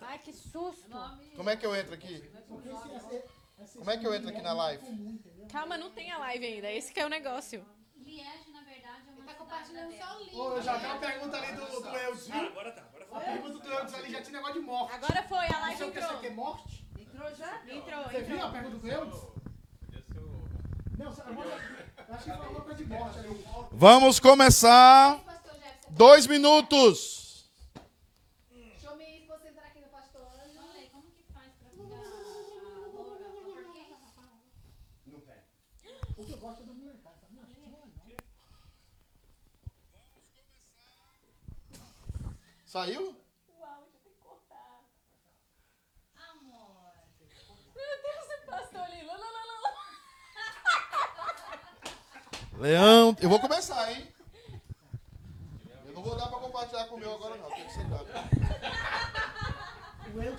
Ai, que susto. Como é que eu entro aqui? Como é que eu entro aqui na live? Calma, não tem a live ainda. Esse que é o negócio. Liege, na verdade, é uma Tá compartilhando só o link. Ô, já tem uma pergunta ali do, do Eudes, Ah, agora tá, agora A foi. pergunta do Eudes ali já tinha negócio de morte. Agora foi, a live que você entrou. quer, morte? Entrou já? Entrou, Você viu entrou. a pergunta do? Não, eu acho que falou alguma coisa de morte ali. Vamos começar. Dois minutos. deixa eu me concentrar aqui no pastor Ângelo. Falei, como que faz pra ficar a loura? Por quê? O que eu gosto é da molecada, sabe? Não, não é não. Saiu? Amor. Meu Deus, esse pastor ali. Lá, lá, lá. Leão, eu vou começar, hein? Eu não vou dar pra compartilhar com o meu agora, não. Tem que sentar.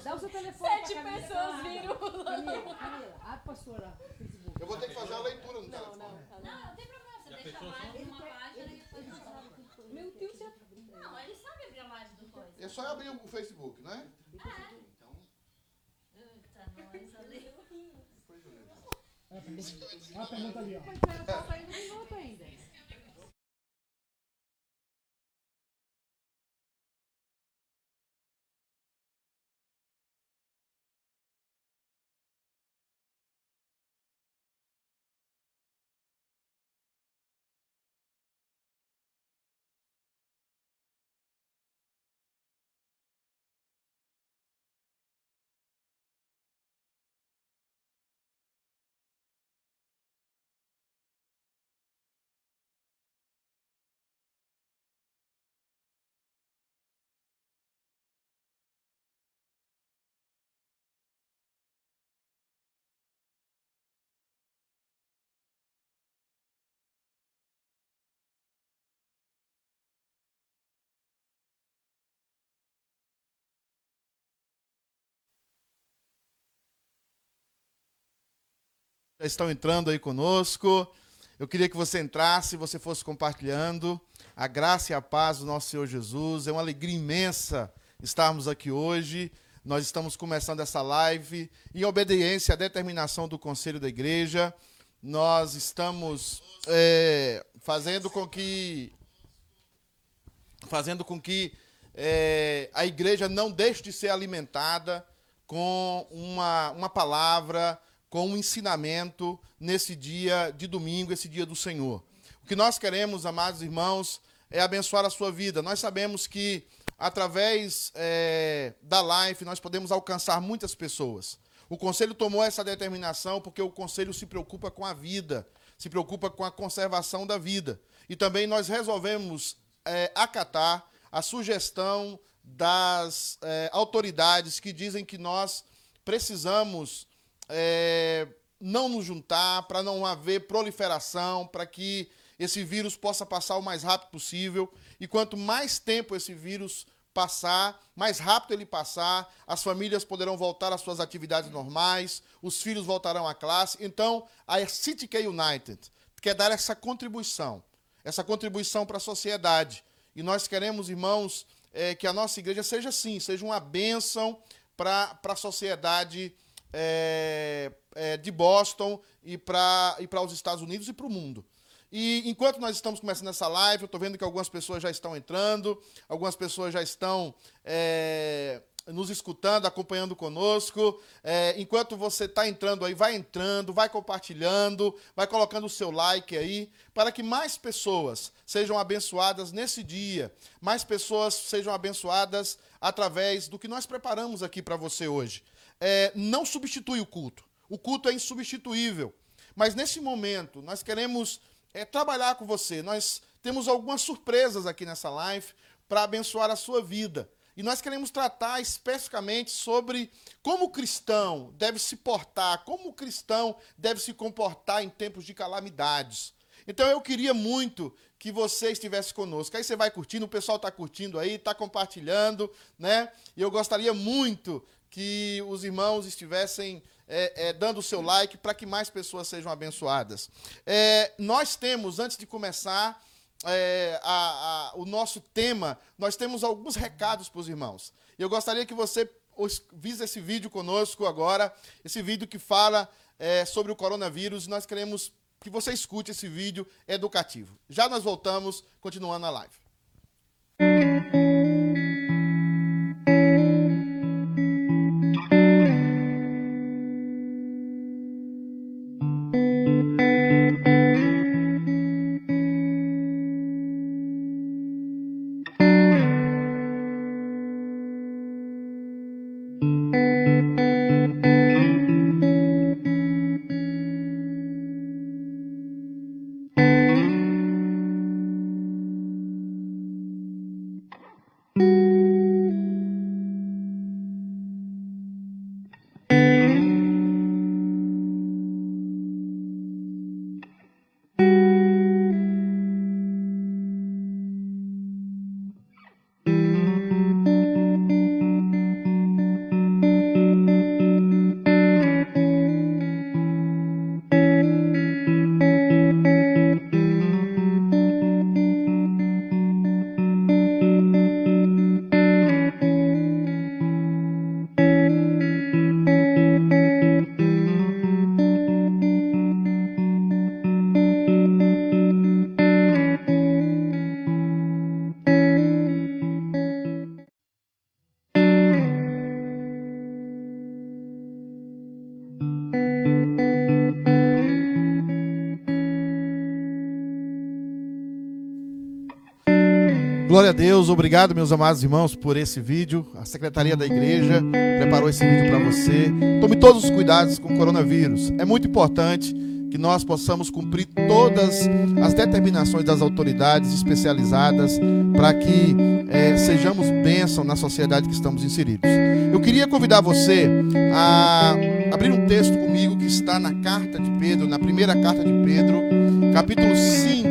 Dá o seu telefone Sete pessoas viram. Camila, Camila, abre pastora. Eu vou ter que fazer a leitura no Não, telefone. não, tá não. Não, não tem problema. Você deixa a live numa página e depois você. Meu Deus, já... Não, ele sabe abrir a live do coisa. É só abrir o Facebook, né? Eita, nós ali. Olha a pergunta ali, ó. Mas ela tá saindo de novo ainda. Já estão entrando aí conosco. Eu queria que você entrasse, você fosse compartilhando a graça e a paz do nosso Senhor Jesus. É uma alegria imensa estarmos aqui hoje. Nós estamos começando essa live em obediência à determinação do Conselho da Igreja. Nós estamos é, fazendo com que fazendo com que é, a igreja não deixe de ser alimentada com uma, uma palavra, com um ensinamento nesse dia de domingo, esse dia do Senhor. O que nós queremos, amados irmãos, é abençoar a sua vida. Nós sabemos que através é, da live nós podemos alcançar muitas pessoas. O conselho tomou essa determinação porque o conselho se preocupa com a vida, se preocupa com a conservação da vida. E também nós resolvemos é, acatar a sugestão das é, autoridades que dizem que nós precisamos é, não nos juntar para não haver proliferação, para que esse vírus possa passar o mais rápido possível. E quanto mais tempo esse vírus passar, mais rápido ele passar, as famílias poderão voltar às suas atividades normais, os filhos voltarão à classe. Então, a City K United quer dar essa contribuição, essa contribuição para a sociedade. E nós queremos, irmãos, é, que a nossa igreja seja assim, seja uma bênção para a sociedade é, é, de Boston e para e os Estados Unidos e para o mundo. E enquanto nós estamos começando essa live, eu estou vendo que algumas pessoas já estão entrando, algumas pessoas já estão é, nos escutando, acompanhando conosco. É, enquanto você está entrando aí, vai entrando, vai compartilhando, vai colocando o seu like aí, para que mais pessoas sejam abençoadas nesse dia, mais pessoas sejam abençoadas através do que nós preparamos aqui para você hoje. É, não substitui o culto. O culto é insubstituível. Mas nesse momento, nós queremos é, trabalhar com você. Nós temos algumas surpresas aqui nessa live para abençoar a sua vida. E nós queremos tratar especificamente sobre como o cristão deve se portar, como o cristão deve se comportar em tempos de calamidades. Então eu queria muito que você estivesse conosco. Aí você vai curtindo, o pessoal está curtindo aí, está compartilhando, né? E eu gostaria muito que os irmãos estivessem é, é, dando o seu like para que mais pessoas sejam abençoadas. É, nós temos, antes de começar, é, a- a- o nosso tema, nós temos alguns recados para os irmãos. Eu gostaria que você visse esse vídeo conosco agora, esse vídeo que fala é, sobre o coronavírus. Nós queremos que você escute esse vídeo educativo. Já nós voltamos, continuando a live. Glória a Deus, obrigado, meus amados irmãos, por esse vídeo. A Secretaria da Igreja preparou esse vídeo para você. Tome todos os cuidados com o coronavírus. É muito importante que nós possamos cumprir todas as determinações das autoridades especializadas para que eh, sejamos bênção na sociedade que estamos inseridos. Eu queria convidar você a abrir um texto comigo que está na carta de Pedro, na primeira carta de Pedro, capítulo 5,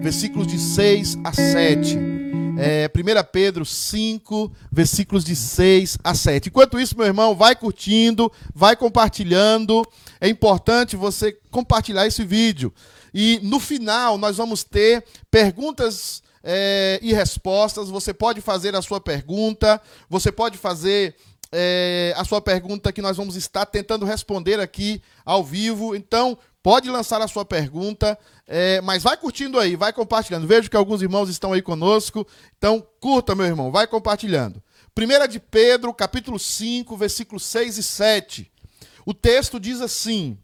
versículos de 6 a 7. É, 1 Pedro 5, versículos de 6 a 7. Enquanto isso, meu irmão, vai curtindo, vai compartilhando. É importante você compartilhar esse vídeo. E no final, nós vamos ter perguntas é, e respostas. Você pode fazer a sua pergunta, você pode fazer é, a sua pergunta que nós vamos estar tentando responder aqui ao vivo. Então, pode lançar a sua pergunta, é, mas vai curtindo aí, vai compartilhando. Vejo que alguns irmãos estão aí conosco, então curta, meu irmão, vai compartilhando. 1 de Pedro, capítulo 5, versículos 6 e 7. O texto diz assim: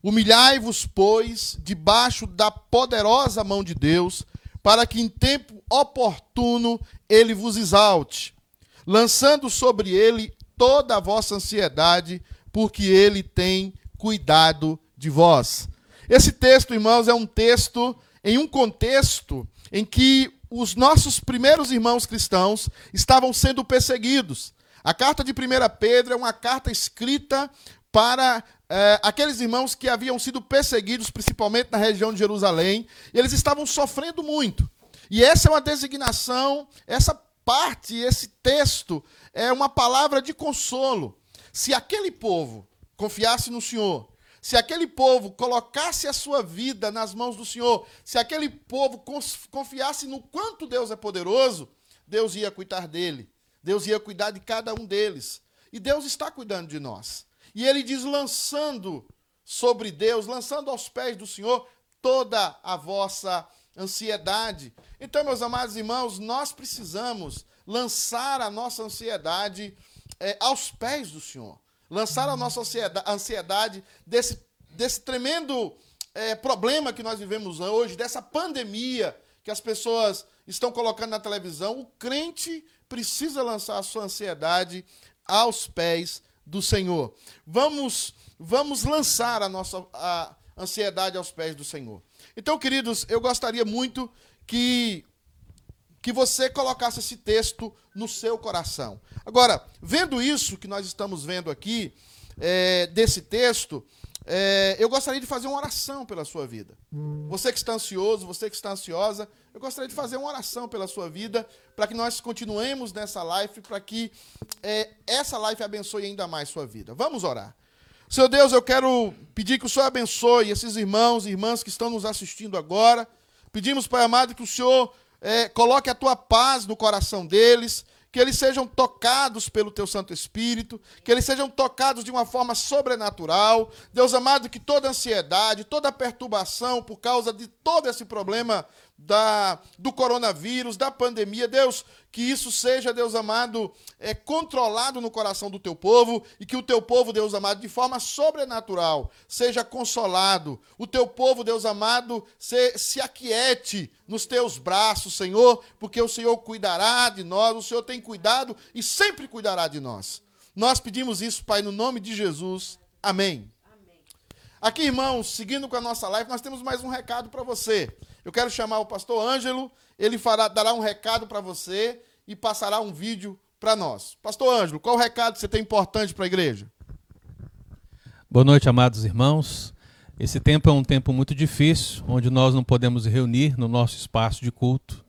Humilhai-vos, pois, debaixo da poderosa mão de Deus, para que em tempo oportuno ele vos exalte, lançando sobre ele toda a vossa ansiedade, porque ele tem cuidado de vós. Esse texto, irmãos, é um texto em um contexto em que os nossos primeiros irmãos cristãos estavam sendo perseguidos. A carta de 1 Pedro é uma carta escrita para eh, aqueles irmãos que haviam sido perseguidos, principalmente na região de Jerusalém, eles estavam sofrendo muito. E essa é uma designação, essa parte, esse texto, é uma palavra de consolo. Se aquele povo confiasse no Senhor, se aquele povo colocasse a sua vida nas mãos do Senhor, se aquele povo confiasse no quanto Deus é poderoso, Deus ia cuidar dele. Deus ia cuidar de cada um deles. E Deus está cuidando de nós. E ele diz: lançando sobre Deus, lançando aos pés do Senhor toda a vossa ansiedade. Então, meus amados irmãos, nós precisamos lançar a nossa ansiedade é, aos pés do Senhor lançar a nossa ansiedade desse, desse tremendo é, problema que nós vivemos hoje, dessa pandemia que as pessoas estão colocando na televisão. O crente precisa lançar a sua ansiedade aos pés do Senhor. Vamos, vamos lançar a nossa a ansiedade aos pés do Senhor. Então, queridos, eu gostaria muito que que você colocasse esse texto no seu coração. Agora, vendo isso que nós estamos vendo aqui, é, desse texto, é, eu gostaria de fazer uma oração pela sua vida. Você que está ansioso, você que está ansiosa, eu gostaria de fazer uma oração pela sua vida, para que nós continuemos nessa live, para que é, essa live abençoe ainda mais sua vida. Vamos orar. Senhor Deus, eu quero pedir que o Senhor abençoe esses irmãos e irmãs que estão nos assistindo agora Pedimos, Pai amado, que o Senhor eh, coloque a tua paz no coração deles, que eles sejam tocados pelo teu Santo Espírito, que eles sejam tocados de uma forma sobrenatural. Deus amado, que toda ansiedade, toda perturbação por causa de todo esse problema da, do coronavírus, da pandemia, Deus, que isso seja, Deus amado, é, controlado no coração do teu povo e que o teu povo, Deus amado, de forma sobrenatural, seja consolado. O teu povo, Deus amado, se, se aquiete nos teus braços, Senhor, porque o Senhor cuidará de nós, o Senhor tem cuidado e sempre cuidará de nós. Nós pedimos isso, Pai, no nome de Jesus. Amém. Aqui, irmãos, seguindo com a nossa live, nós temos mais um recado para você. Eu quero chamar o pastor Ângelo, ele fará, dará um recado para você e passará um vídeo para nós. Pastor Ângelo, qual o recado que você tem importante para a igreja? Boa noite, amados irmãos. Esse tempo é um tempo muito difícil, onde nós não podemos reunir no nosso espaço de culto,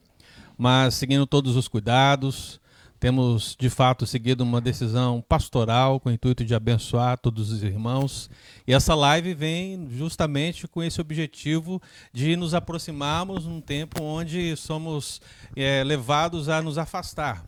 mas seguindo todos os cuidados, temos de fato seguido uma decisão pastoral com o intuito de abençoar todos os irmãos. E essa live vem justamente com esse objetivo de nos aproximarmos num tempo onde somos é, levados a nos afastar.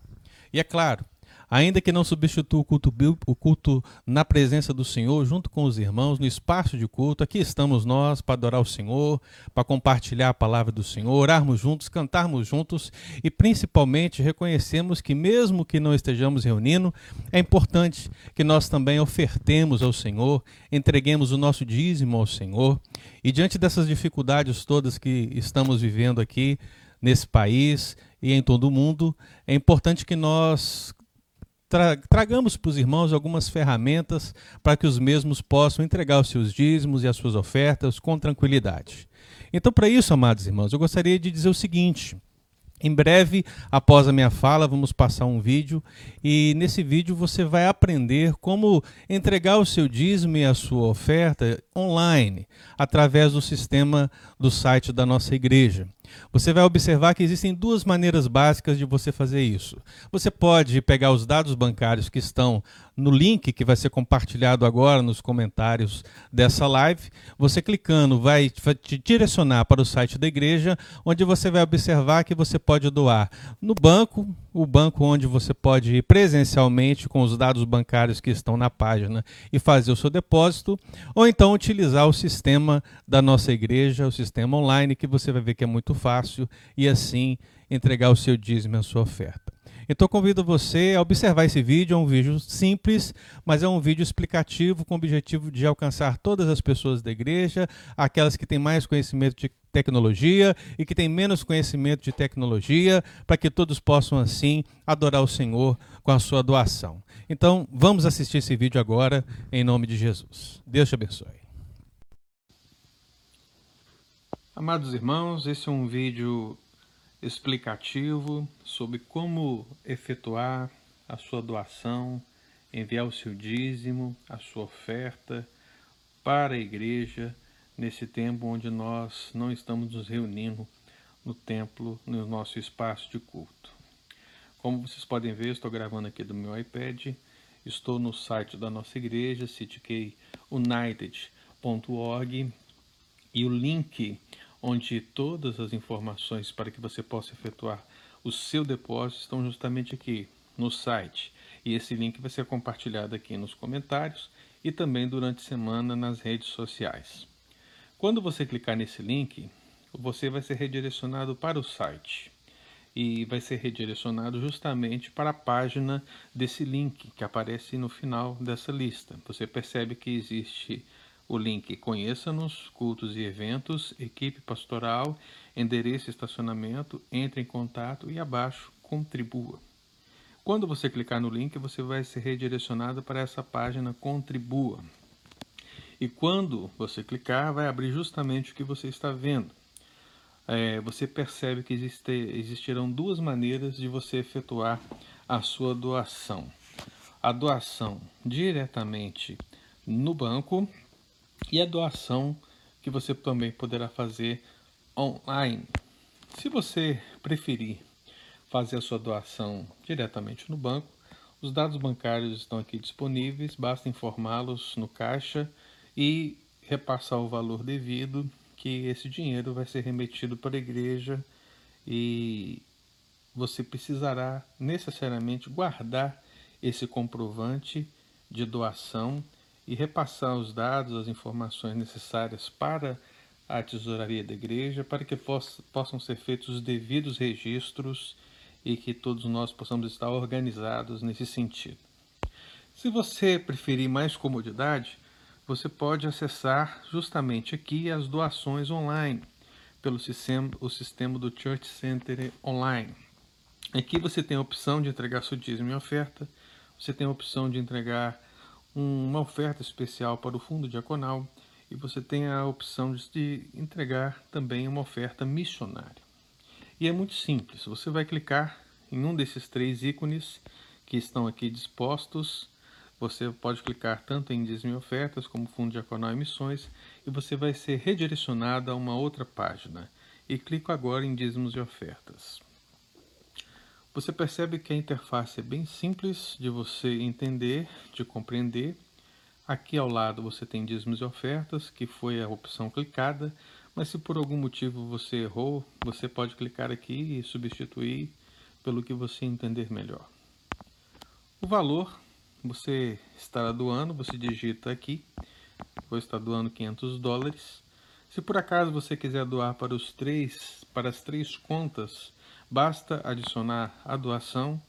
E é claro, ainda que não substitua o culto, o culto na presença do Senhor, junto com os irmãos, no espaço de culto, aqui estamos nós para adorar o Senhor, para compartilhar a palavra do Senhor, orarmos juntos, cantarmos juntos e principalmente reconhecemos que, mesmo que não estejamos reunindo, é importante que nós também ofertemos ao Senhor, entreguemos o nosso dízimo ao Senhor. E diante dessas dificuldades todas que estamos vivendo aqui nesse país e em todo o mundo, é importante que nós tra tragamos para os irmãos algumas ferramentas para que os mesmos possam entregar os seus dízimos e as suas ofertas com tranquilidade. Então, para isso, amados irmãos, eu gostaria de dizer o seguinte. Em breve, após a minha fala, vamos passar um vídeo e nesse vídeo você vai aprender como entregar o seu dízimo e a sua oferta online, através do sistema do site da nossa igreja. Você vai observar que existem duas maneiras básicas de você fazer isso. Você pode pegar os dados bancários que estão no link que vai ser compartilhado agora nos comentários dessa live. Você clicando vai te direcionar para o site da igreja, onde você vai observar que você pode doar no banco, o banco onde você pode ir presencialmente com os dados bancários que estão na página e fazer o seu depósito, ou então utilizar o sistema da nossa igreja, o sistema online, que você vai ver que é muito fácil e assim entregar o seu dízimo e a sua oferta. Então convido você a observar esse vídeo, é um vídeo simples, mas é um vídeo explicativo com o objetivo de alcançar todas as pessoas da igreja, aquelas que têm mais conhecimento de tecnologia e que têm menos conhecimento de tecnologia, para que todos possam assim adorar o Senhor com a sua doação. Então, vamos assistir esse vídeo agora em nome de Jesus. Deus te abençoe. Amados irmãos, esse é um vídeo explicativo sobre como efetuar a sua doação, enviar o seu dízimo, a sua oferta para a igreja nesse tempo onde nós não estamos nos reunindo no templo, no nosso espaço de culto. Como vocês podem ver, estou gravando aqui do meu iPad, estou no site da nossa igreja, cityunited.org, e o link onde todas as informações para que você possa efetuar o seu depósito estão justamente aqui no site. E esse link vai ser compartilhado aqui nos comentários e também durante a semana nas redes sociais. Quando você clicar nesse link, você vai ser redirecionado para o site e vai ser redirecionado justamente para a página desse link que aparece no final dessa lista. Você percebe que existe o link Conheça-nos, Cultos e Eventos, Equipe Pastoral, Endereço e Estacionamento, Entre em Contato e abaixo Contribua. Quando você clicar no link, você vai ser redirecionado para essa página Contribua. E quando você clicar, vai abrir justamente o que você está vendo. É, você percebe que existe, existirão duas maneiras de você efetuar a sua doação. A doação diretamente no banco, e a doação que você também poderá fazer online. Se você preferir fazer a sua doação diretamente no banco, os dados bancários estão aqui disponíveis, basta informá-los no caixa e repassar o valor devido que esse dinheiro vai ser remetido para a igreja e você precisará necessariamente guardar esse comprovante de doação e repassar os dados, as informações necessárias para a tesouraria da igreja, para que poss possam ser feitos os devidos registros e que todos nós possamos estar organizados nesse sentido. Se você preferir mais comodidade, você pode acessar justamente aqui as doações online pelo sistema, o sistema do Church Center Online. Aqui você tem a opção de entregar seu dízimo e oferta, você tem a opção de entregar uma oferta especial para o fundo diaconal e você tem a opção de entregar também uma oferta missionária. E é muito simples, você vai clicar em um desses três ícones que estão aqui dispostos. Você pode clicar tanto em dízimo ofertas como fundo diaconal e missões e você vai ser redirecionado a uma outra página. E clico agora em dízimos e ofertas. Você percebe que a interface é bem simples de você entender, de compreender. Aqui ao lado você tem dízimos e ofertas, que foi a opção clicada, mas se por algum motivo você errou, você pode clicar aqui e substituir pelo que você entender melhor. O valor você estará doando, você digita aqui, vou estar doando 500 dólares. Se por acaso você quiser doar para os três, para as três contas, basta adicionar a doação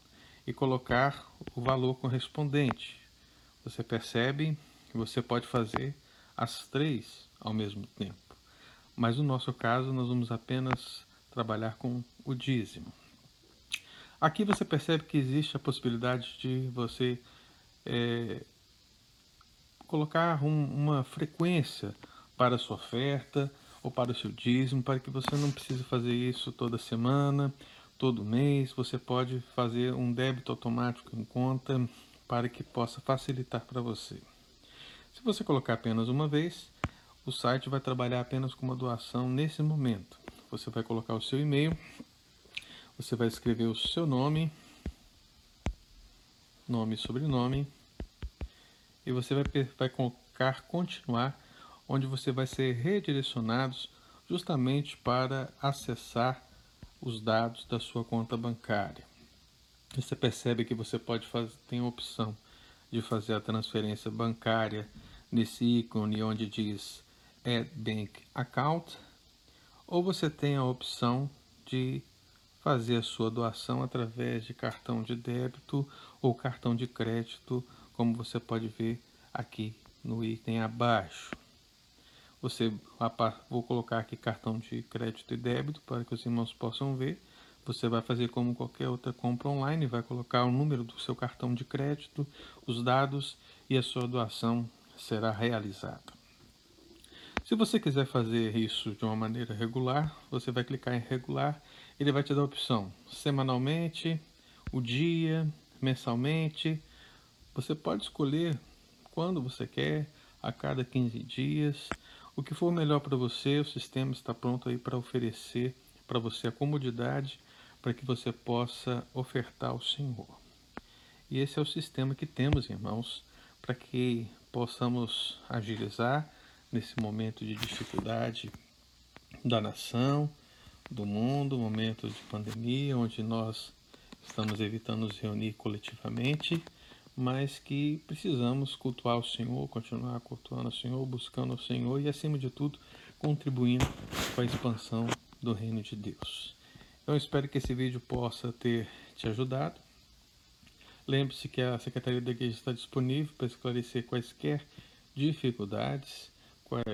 e colocar o valor correspondente. Você percebe que você pode fazer as três ao mesmo tempo. Mas no nosso caso, nós vamos apenas trabalhar com o dízimo. Aqui você percebe que existe a possibilidade de você é, colocar um, uma frequência para a sua oferta ou para o seu dízimo, para que você não precise fazer isso toda semana, todo mês. Você pode fazer um débito automático em conta para que possa facilitar para você. Se você colocar apenas uma vez, o site vai trabalhar apenas com uma doação nesse momento. Você vai colocar o seu e-mail você vai escrever o seu nome, nome e sobrenome, e você vai, vai colocar continuar, onde você vai ser redirecionado justamente para acessar os dados da sua conta bancária. Você percebe que você pode fazer, tem a opção de fazer a transferência bancária nesse ícone onde diz Add Bank Account, ou você tem a opção de fazer a sua doação através de cartão de débito ou cartão de crédito, como você pode ver aqui no item abaixo. Você vou colocar aqui cartão de crédito e débito para que os irmãos possam ver. Você vai fazer como qualquer outra compra online, vai colocar o número do seu cartão de crédito, os dados e a sua doação será realizada. Se você quiser fazer isso de uma maneira regular, você vai clicar em regular ele vai te dar a opção semanalmente, o dia, mensalmente. Você pode escolher quando você quer, a cada 15 dias. O que for melhor para você, o sistema está pronto aí para oferecer para você a comodidade para que você possa ofertar ao Senhor. E esse é o sistema que temos, irmãos, para que possamos agilizar nesse momento de dificuldade da nação, do mundo, momento de pandemia, onde nós estamos evitando nos reunir coletivamente, mas que precisamos cultuar o Senhor, continuar cultuando o Senhor, buscando o Senhor e, acima de tudo, contribuindo com a expansão do reino de Deus. Eu espero que esse vídeo possa ter te ajudado. Lembre-se que a Secretaria da Igreja está disponível para esclarecer quaisquer dificuldades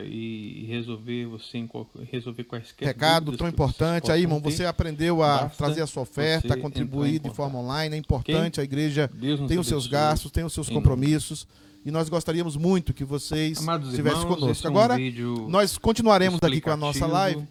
e resolver você resolver quaisquer recado tão importante. aí irmão você aprendeu a trazer a sua oferta a contribuir de forma online. É importante okay? a igreja tem os seus gastos tem os seus compromissos e nós gostaríamos muito que vocês estivessem conosco. Agora, é um nós continuaremos aqui com a nossa live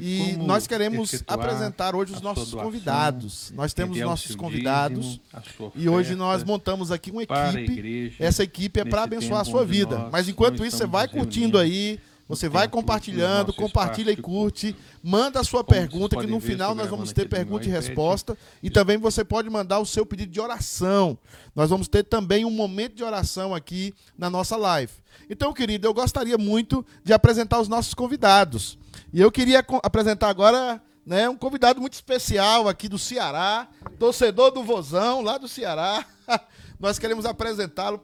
e nós queremos apresentar hoje os nossos convidados. Nós temos nossos convidados dízimo, e hoje nós montamos aqui uma equipe. Essa equipe é para abençoar a sua vida. Mas enquanto isso, você vai curtindo aí, Você vai compartilhando, compartilha e curte, manda a sua pergunta, que no final nós vamos ter pergunta e resposta. E também você pode mandar o seu pedido de oração. Nós vamos ter também um momento de oração aqui na nossa live. Então, querido, eu gostaria muito de apresentar os nossos convidados. E eu queria apresentar agora né, um convidado muito especial aqui do Ceará, torcedor do Vozão, lá do Ceará. Nós queremos apresentá-lo.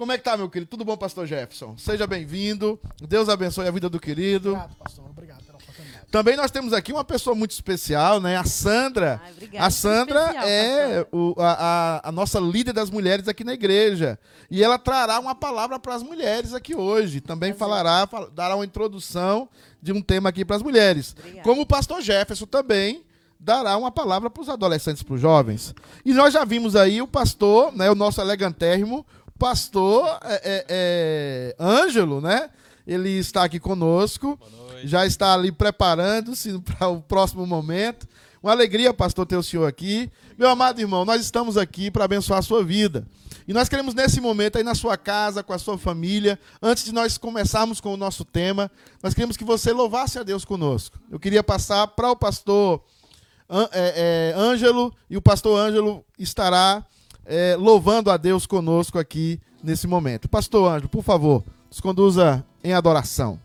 Como é que tá, meu querido? Tudo bom, pastor Jefferson? Seja bem-vindo. Deus abençoe a vida do querido. Obrigado, pastor. Obrigado pela oportunidade. Também nós temos aqui uma pessoa muito especial, né? A Sandra. Ai, obrigada. A Sandra Especial, é o- a, a- a nossa líder das mulheres aqui na igreja. E ela trará uma palavra para as mulheres aqui hoje. Também falará, fal- dará uma introdução de um tema aqui para as mulheres. Obrigada. Como o pastor Jefferson também dará uma palavra para os adolescentes, para os jovens. E nós já vimos aí o pastor, né, o nosso elegantérrimo, pastor é, é, é, Ângelo, né? Ele está aqui conosco já está ali preparando-se para o próximo momento. Uma alegria, pastor, ter o senhor aqui. Meu amado irmão, nós estamos aqui para abençoar a sua vida. E nós queremos, nesse momento, aí na sua casa, com a sua família, antes de nós começarmos com o nosso tema, nós queremos que você louvasse a Deus conosco. Eu queria passar para o pastor é, é, Ângelo, e o pastor Ângelo estará é, louvando a Deus conosco aqui nesse momento. Pastor Ângelo, por favor, nos conduza em adoração.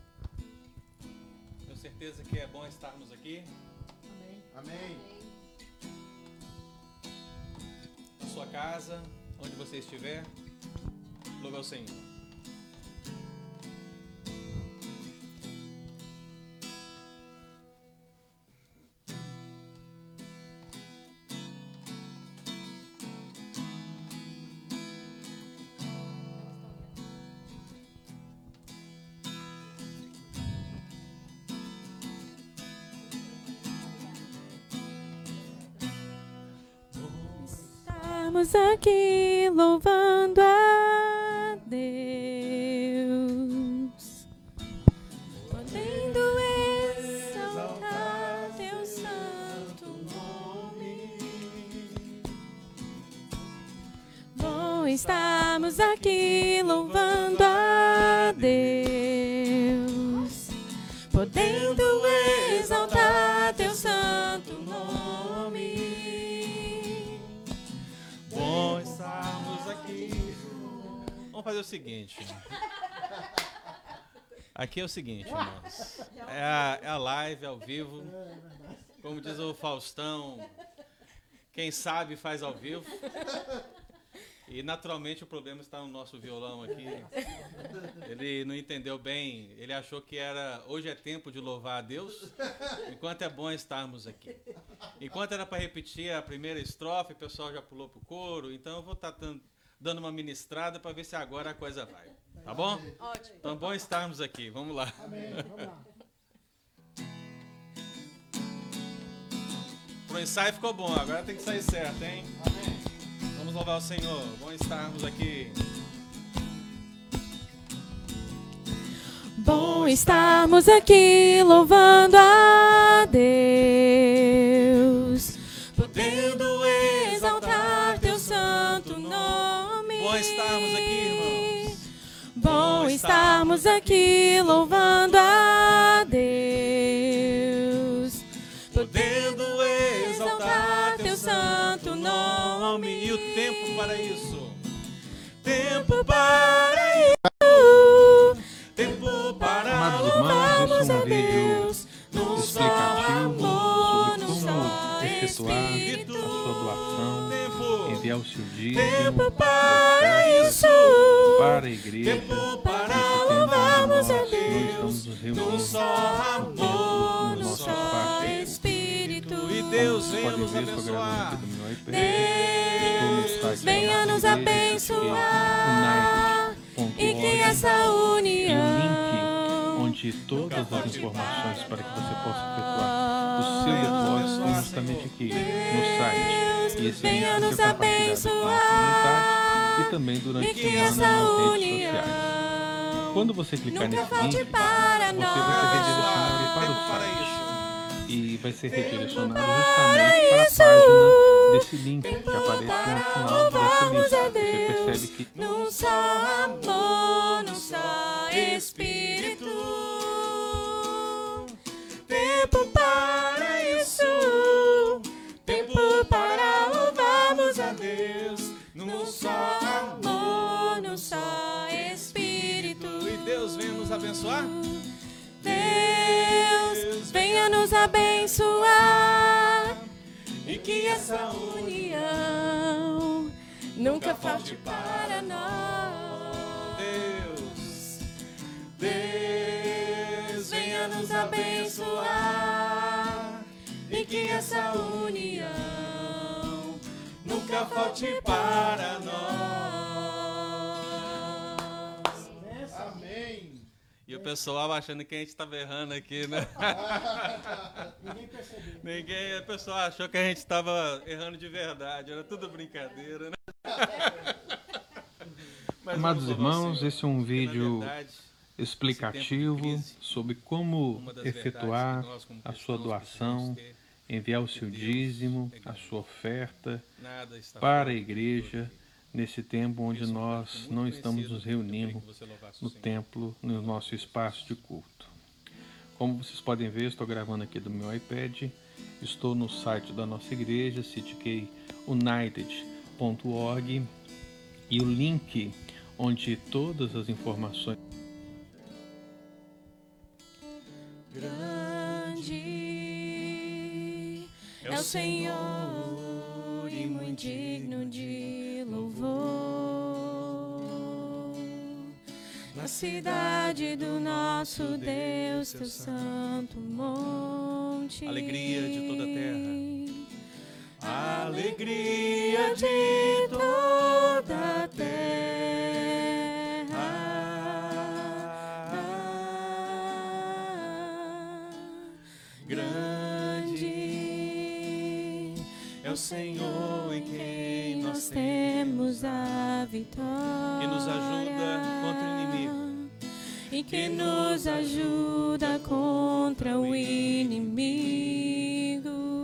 Estamos aqui louvando a Deus, podendo exaltar teu santo nome. Bom, estamos aqui louvando a Deus, fazer o seguinte. Aqui é o seguinte, irmãos. É a, é a live ao vivo. Como diz o Faustão, quem sabe faz ao vivo. E naturalmente o problema está no nosso violão aqui. Ele não entendeu bem, ele achou que era hoje é tempo de louvar a Deus, enquanto é bom estarmos aqui. Enquanto era para repetir a primeira estrofe, o pessoal já pulou pro coro, então eu vou estar dando uma ministrada para ver se agora a coisa vai. Tá bom? Ótimo. Então bom estarmos aqui. Vamos lá. Amém. Vamos lá. Pro ensaio ficou bom, agora tem que sair certo, hein? Vamos louvar o Senhor. Bom estarmos aqui. Bom estarmos aqui louvando a Deus, podendo exaltar Bom estarmos aqui, irmãos. Bom estarmos aqui louvando a Deus, Podendo exaltar teu santo nome. E o tempo para isso? Tempo para isso. Tempo para Amados irmãos, louvarmos é a Deus num só amor, num só efetuar Tempo. enviar o seu dízimo, Tempo para isso. para a igreja. Tempo para tempo louvarmos a Deus num só amor, no num só. Espírito. E Deus venha nos abençoar. Deus, venha nos abençoar e que essa união onde todas as informações para que você possa efetuar o seu depósito justamente aqui no site. E esse link venha vai nos ser compartilhado nos comentários e também durante e a que semana essa nas redes sociais. união Quando você clicar nesse link, você vai ser redirecionado para o site. isso. E vai ser redirecionado justamente para a página desse link que aparece no final dessa lista. Você percebe que tempo para isso, tempo para louvarmos a Deus, num só amor, num só Espírito. E Deus vem nos abençoar? Deus, venha nos abençoar e que essa união nunca falte para nós. Deus, Deus venha nos abençoar e que essa união nunca falte para nós. Amém. E o pessoal achando que a gente estava errando aqui, né? Ninguém percebeu. Ninguém, o pessoal achou que a gente estava errando de verdade, era tudo brincadeira, né? Mas Amados irmãos, Senhor, esse é um vídeo verdade, explicativo crise, sobre como efetuar nós, como a sua doação, enviar o seu Deus dízimo, é a sua oferta para a igreja nesse tempo onde Isso, nós não estamos nos reunindo no templo, no nosso espaço de culto. Como vocês podem ver, estou gravando aqui do meu iPad. Estou no site da nossa igreja, cityunited.org, e o link onde todas as informações Grande é o Senhor e muito digno de louvor. Na cidade do nosso Deus, teu santo monte. Alegria de toda a terra. Alegria de toda a terra. O Senhor em quem nós temos a vitória. Que nos ajuda contra o inimigo. E que nos ajuda contra o inimigo.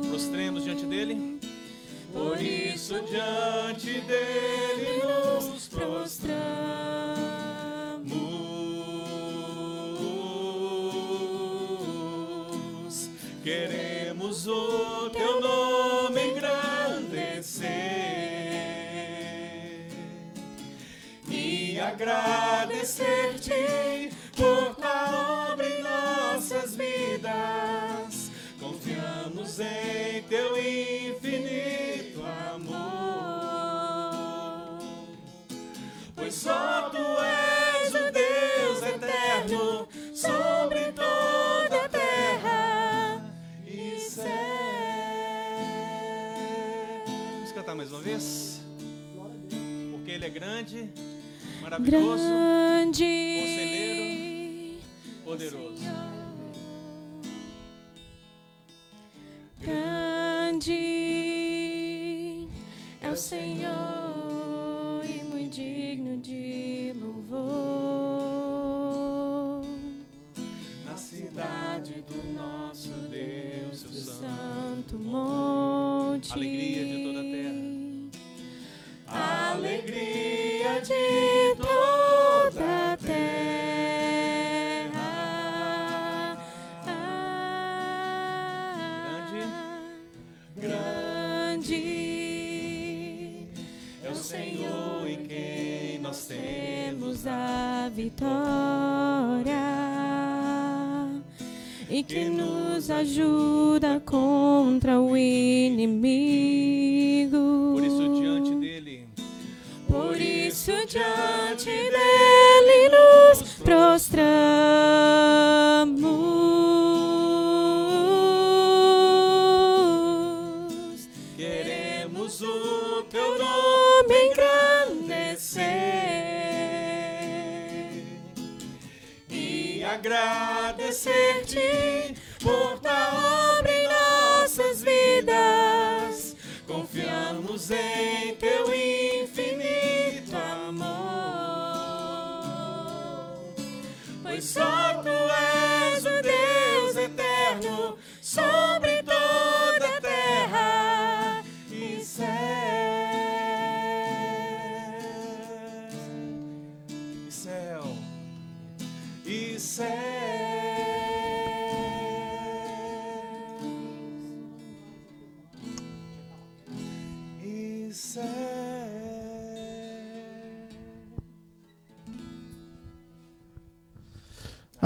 Prostremos diante dele. Por isso diante dele nos prostramos. Queremos o teu nome agradecer-te por tua obra em nossas vidas. Confiamos em teu infinito amor, pois só tu és o Deus eterno sobre toda a terra e céu. Vamos cantar mais uma vez? Porque ele é grande, maravilhoso, Grande, conselheiro, poderoso. grande é o Senhor e muito digno de louvor. Na cidade do nosso Deus, santo. santo monte. Alegria de toda a terra. Alegria de nós temos a vitória. E que nos ajuda contra o inimigo. Por isso, diante dele, Por isso diante dele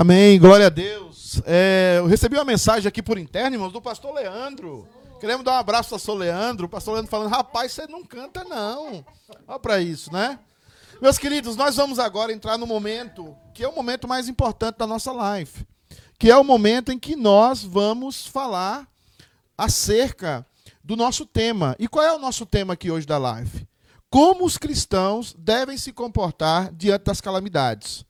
Amém. Glória a Deus. é, eu recebi uma mensagem aqui por interno, irmãos, do pastor Leandro. Queremos dar um abraço ao pastor Leandro. O pastor Leandro falando, rapaz, você não canta, não. Olha para isso, né? Meus queridos, nós vamos agora entrar no momento que é o momento mais importante da nossa live. Que é o momento em que nós vamos falar acerca do nosso tema. E qual é o nosso tema aqui hoje da live? Como os cristãos devem se comportar diante das calamidades.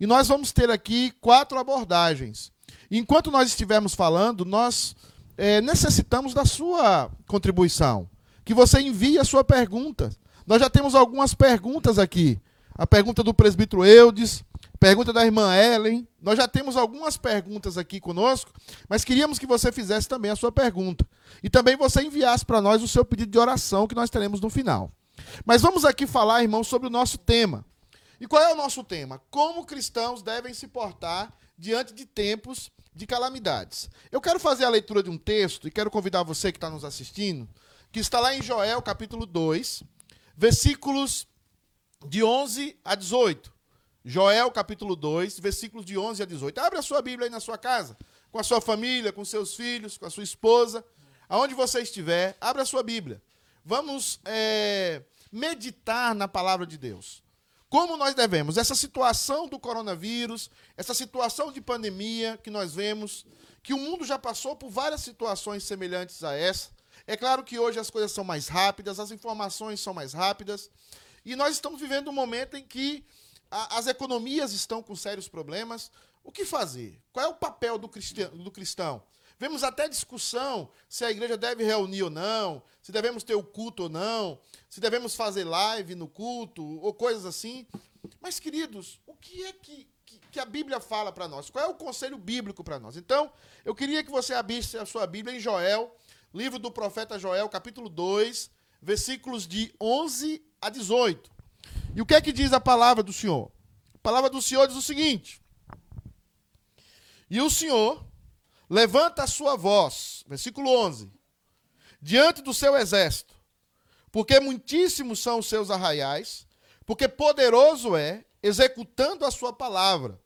E nós vamos ter aqui quatro abordagens. Enquanto nós estivermos falando, nós é, necessitamos da sua contribuição. Que você envie a sua pergunta. Nós já temos algumas perguntas aqui. A pergunta do presbítero Eudes, pergunta da irmã Ellen. Nós já temos algumas perguntas aqui conosco, mas queríamos que você fizesse também a sua pergunta. E também você enviasse para nós o seu pedido de oração que nós teremos no final. Mas vamos aqui falar, irmãos, sobre o nosso tema. E qual é o nosso tema? Como cristãos devem se portar diante de tempos de calamidades. Eu quero fazer a leitura de um texto e quero convidar você que está nos assistindo, que está lá em Joel, capítulo 2, versículos de 11 a 18. Joel, capítulo 2, versículos de 11 a 18. Abre a sua Bíblia aí na sua casa, com a sua família, com seus filhos, com a sua esposa, aonde você estiver, abra a sua Bíblia. Vamos é, meditar na palavra de Deus. Como nós devemos? Essa situação do coronavírus, essa situação de pandemia que nós vemos, que o mundo já passou por várias situações semelhantes a essa. É claro que hoje as coisas são mais rápidas, as informações são mais rápidas, e nós estamos vivendo um momento em que a, as economias estão com sérios problemas. O que fazer? Qual é o papel do cristão? Do cristão? Vemos até discussão se a igreja deve reunir ou não, se devemos ter o culto ou não, se devemos fazer live no culto ou coisas assim. Mas, queridos, o que é que, que, que a Bíblia fala para nós? Qual é o conselho bíblico para nós? Então, eu queria que você abrisse a sua Bíblia em Joel, livro do profeta Joel, capítulo 2, versículos de 11 a 18. E o que é que diz a palavra do Senhor? A palavra do Senhor diz o seguinte: E o Senhor levanta a sua voz, versículo 11, diante do seu exército, porque muitíssimos são os seus arraiais, porque poderoso é, executando a sua palavra.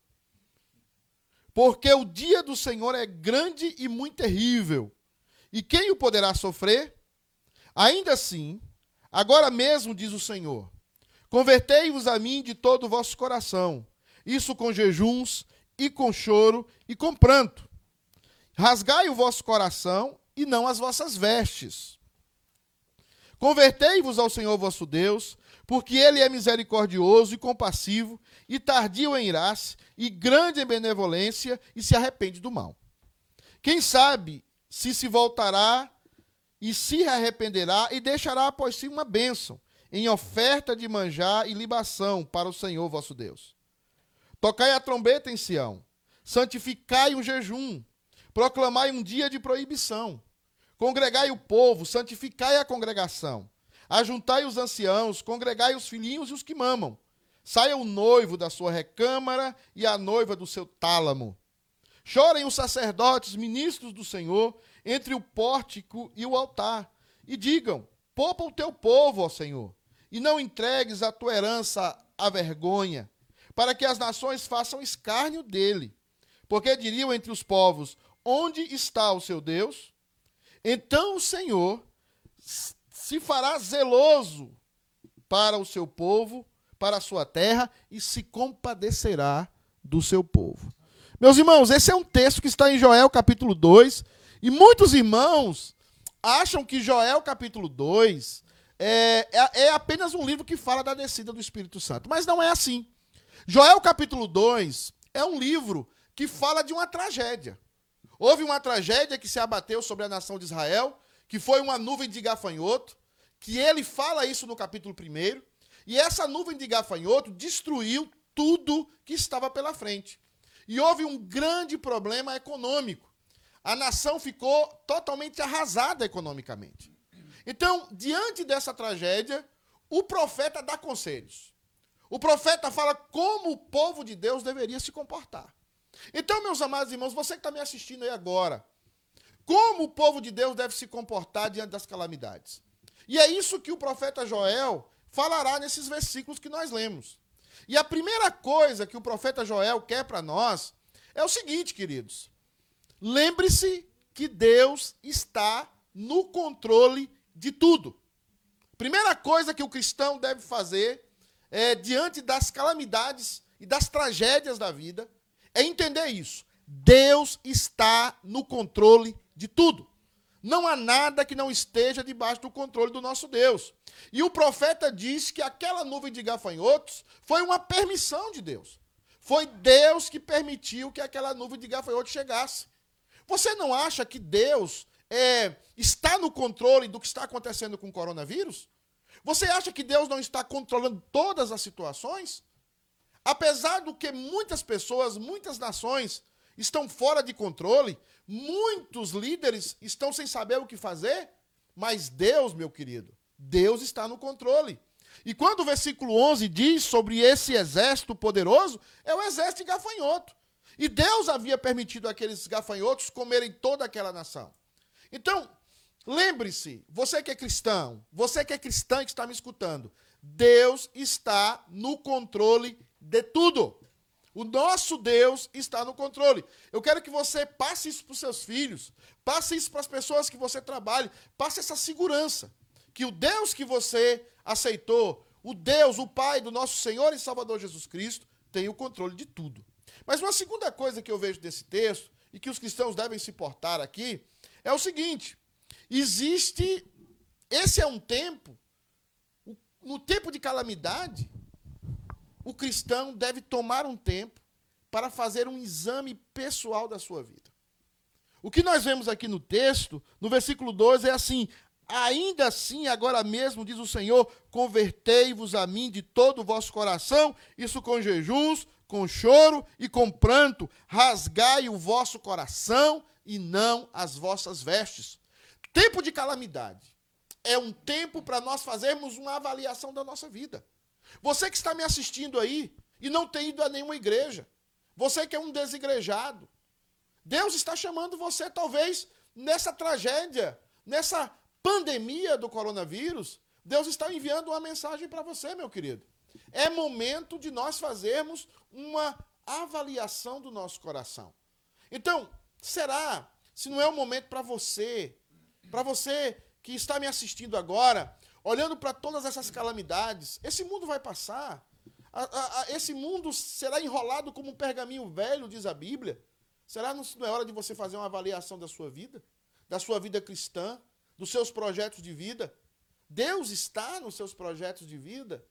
Porque o dia do Senhor é grande e muito terrível, e quem o poderá sofrer? Ainda assim, agora mesmo, diz o Senhor, convertei-vos a mim de todo o vosso coração, isso com jejuns, e com choro, e com pranto Rasgai o vosso coração e não as vossas vestes. Convertei-vos ao Senhor vosso Deus, porque ele é misericordioso e compassivo, e tardio em irar-se, e grande em benevolência, e se arrepende do mal. Quem sabe se se voltará e se arrependerá e deixará após si uma bênção, em oferta de manjar e libação para o Senhor vosso Deus. Tocai a trombeta em Sião, santificai um jejum, Proclamai um dia de proibição. Congregai o povo, santificai a congregação. Ajuntai os anciãos, congregai os filhinhos e os que mamam. Saia o noivo da sua recâmara e a noiva do seu tálamo. Chorem os sacerdotes, ministros do Senhor, entre o pórtico e o altar, e digam: Poupa o teu povo, ó Senhor, e não entregues a tua herança à vergonha, para que as nações façam escárnio dele. Porque diriam entre os povos: onde está o seu Deus, então o Senhor se fará zeloso para o seu povo, para a sua terra e se compadecerá do seu povo. Meus irmãos, esse é um texto que está em Joel capítulo 2, e muitos irmãos acham que Joel capítulo 2 é, é, é apenas um livro que fala da descida do Espírito Santo, mas não é assim. Joel capítulo 2 é um livro que fala de uma tragédia. Houve uma tragédia que se abateu sobre a nação de Israel, que foi uma nuvem de gafanhoto, que ele fala isso no capítulo 1, e essa nuvem de gafanhoto destruiu tudo que estava pela frente. E houve um grande problema econômico. A nação ficou totalmente arrasada economicamente. Então, diante dessa tragédia, o profeta dá conselhos. O profeta fala como o povo de Deus deveria se comportar. Então, meus amados irmãos, você que está me assistindo aí agora, como o povo de Deus deve se comportar diante das calamidades? E é isso que o profeta Joel falará nesses versículos que nós lemos. E a primeira coisa que o profeta Joel quer para nós é o seguinte, queridos. Lembre-se que Deus está no controle de tudo. Primeira coisa que o cristão deve fazer é, diante das calamidades e das tragédias da vida é entender isso. Deus está no controle de tudo. Não há nada que não esteja debaixo do controle do nosso Deus. E o profeta diz que aquela nuvem de gafanhotos foi uma permissão de Deus. Foi Deus que permitiu que aquela nuvem de gafanhotos chegasse. Você não acha que Deus é, está no controle do que está acontecendo com o coronavírus? Você acha que Deus não está controlando todas as situações? Apesar do que muitas pessoas, muitas nações estão fora de controle, muitos líderes estão sem saber o que fazer, mas Deus, meu querido, Deus está no controle. E quando o versículo 11 diz sobre esse exército poderoso, é o exército de gafanhoto. E Deus havia permitido aqueles gafanhotos comerem toda aquela nação. Então, lembre-se, você que é cristão, você que é cristã que está me escutando, Deus está no controle de tudo. O nosso Deus está no controle. Eu quero que você passe isso para os seus filhos, passe isso para as pessoas que você trabalha, passe essa segurança. Que o Deus que você aceitou, o Deus, o Pai do nosso Senhor e Salvador Jesus Cristo, tem o controle de tudo. Mas uma segunda coisa que eu vejo desse texto, e que os cristãos devem se portar aqui, é o seguinte: existe. Esse é um tempo, no tempo de calamidade, o cristão deve tomar um tempo para fazer um exame pessoal da sua vida. O que nós vemos aqui no texto, no versículo 12, é assim: Ainda assim, agora mesmo, diz o Senhor, convertei-vos a mim de todo o vosso coração, isso com jejuns, com choro e com pranto, rasgai o vosso coração e não as vossas vestes. Tempo de calamidade é um tempo para nós fazermos uma avaliação da nossa vida. Você que está me assistindo aí e não tem ido a nenhuma igreja, você que é um desigrejado, Deus está chamando você, talvez, nessa tragédia, nessa pandemia do coronavírus, Deus está enviando uma mensagem para você, meu querido. É momento de nós fazermos uma avaliação do nosso coração. Então, será se não é o momento para você, para você que está me assistindo agora, olhando para todas essas calamidades, esse mundo vai passar. A, a, a, esse mundo será enrolado como um pergaminho velho, diz a Bíblia. Será não, não é hora de você fazer uma avaliação da sua vida? Da sua vida cristã? Dos seus projetos de vida? Deus está nos seus projetos de vida?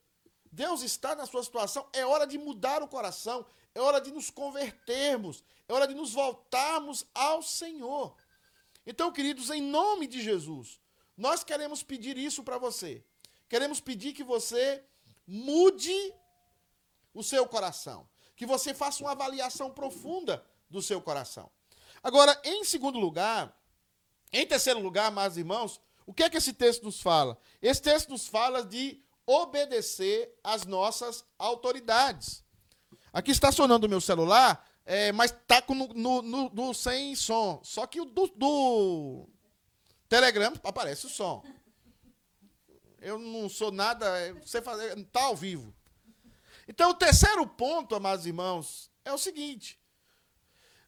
Deus está na sua situação? É hora de mudar o coração. É hora de nos convertermos. É hora de nos voltarmos ao Senhor. Então, queridos, em nome de Jesus, nós queremos pedir isso para você. Queremos pedir que você mude o seu coração. Que você faça uma avaliação profunda do seu coração. Agora, em segundo lugar, em terceiro lugar, amados irmãos, o que é que esse texto nos fala? Esse texto nos fala de obedecer às nossas autoridades. Aqui está sonando o meu celular, é, mas está no, no, no, no, sem som. Só que o do, do Telegram aparece o som. Eu não sou nada, você fazer, está ao vivo. Então, o terceiro ponto, amados irmãos, é o seguinte: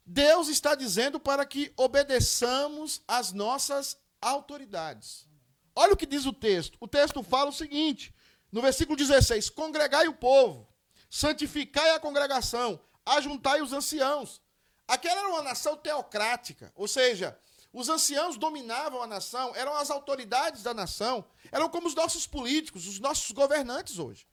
Deus está dizendo para que obedeçamos às nossas autoridades. Olha o que diz o texto. O texto fala o seguinte, no versículo 16: Congregai o povo, santificai a congregação, ajuntai os anciãos. Aquela era uma nação teocrática, ou seja, os anciãos dominavam a nação, eram as autoridades da nação, eram como os nossos políticos, os nossos governantes hoje.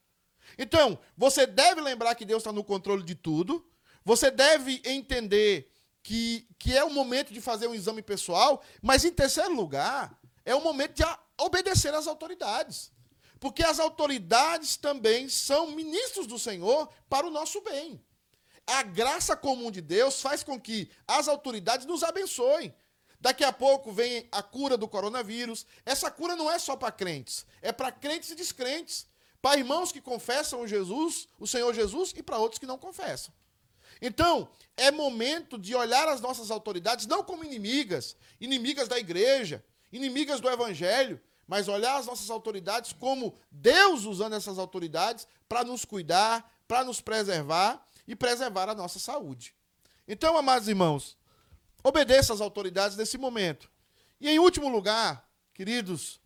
Então, você deve lembrar que Deus está no controle de tudo, você deve entender que, que é o momento de fazer um exame pessoal, mas em terceiro lugar, é o momento de obedecer às autoridades. Porque as autoridades também são ministros do Senhor para o nosso bem. A graça comum de Deus faz com que as autoridades nos abençoem. Daqui a pouco vem a cura do coronavírus. Essa cura não é só para crentes, é para crentes e descrentes. Para irmãos que confessam Jesus, o Senhor Jesus, e para outros que não confessam. Então, é momento de olhar as nossas autoridades não como inimigas, inimigas da igreja, inimigas do evangelho, mas olhar as nossas autoridades como Deus usando essas autoridades para nos cuidar, para nos preservar e preservar a nossa saúde. Então, amados irmãos, obedeça às autoridades nesse momento. E em último lugar, queridos,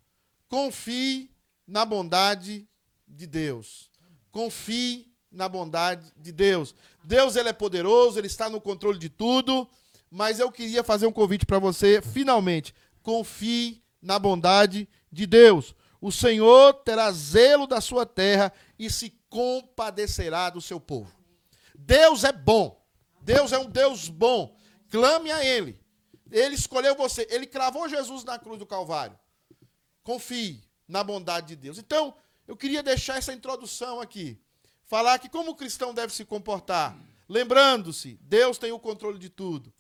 confie na bondade de Deus. Confie na bondade de Deus. Deus ele é poderoso, ele está no controle de tudo, mas eu queria fazer um convite para você, finalmente, confie na bondade de Deus. O Senhor terá zelo da sua terra e se compadecerá do seu povo. Deus é bom. Deus é um Deus bom. Clame a ele. Ele escolheu você, ele cravou Jesus na cruz do Calvário. Confie na bondade de Deus. Então, eu queria deixar essa introdução aqui. Falar que como o cristão deve se comportar. Lembrando-se, Deus tem o controle de tudo.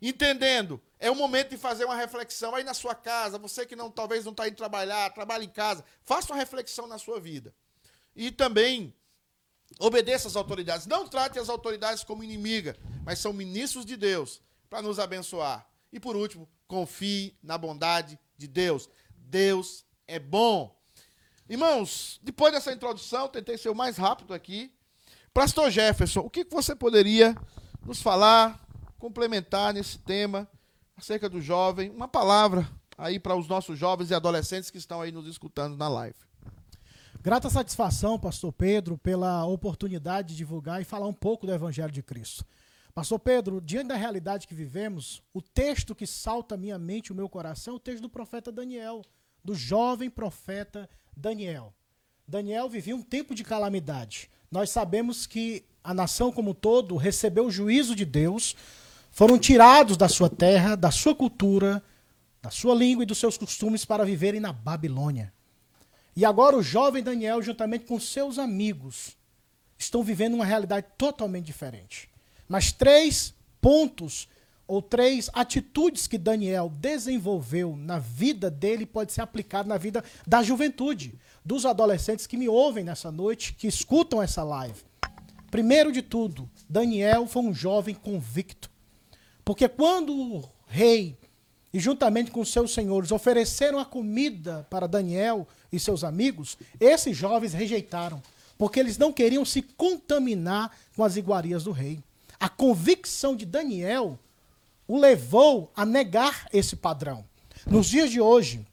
Entendendo, é o momento de fazer uma reflexão aí na sua casa. Você que não talvez não está indo trabalhar, trabalha em casa, faça uma reflexão na sua vida. E também obedeça às autoridades. Não trate as autoridades como inimiga, mas são ministros de Deus para nos abençoar. E por último, confie na bondade de Deus. Deus é bom. Irmãos, depois dessa introdução, tentei ser o mais rápido aqui. Pastor Jefferson, o que você poderia nos falar, complementar nesse tema acerca do jovem? Uma palavra aí para os nossos jovens e adolescentes que estão aí nos escutando na live. Grata satisfação, pastor Pedro, pela oportunidade de divulgar e falar um pouco do Evangelho de Cristo. Pastor Pedro, diante da realidade que vivemos, o texto que salta à minha mente, o meu coração, é o texto do profeta Daniel, do jovem profeta Daniel. Daniel vivia um tempo de calamidade. Nós sabemos que a nação como um todo recebeu o juízo de Deus, foram tirados da sua terra, da sua cultura, da sua língua e dos seus costumes para viverem na Babilônia. E agora o jovem Daniel, juntamente com seus amigos, estão vivendo uma realidade totalmente diferente. Mas três pontos ou três atitudes que Daniel desenvolveu na vida dele pode ser aplicado na vida da juventude, dos adolescentes que me ouvem nessa noite, que escutam essa live. Primeiro de tudo, Daniel foi um jovem convicto. Porque quando o rei e juntamente com seus senhores ofereceram a comida para Daniel e seus amigos, esses jovens rejeitaram, porque eles não queriam se contaminar com as iguarias do rei. A convicção de Daniel o levou a negar esse padrão. Nos dias de hoje,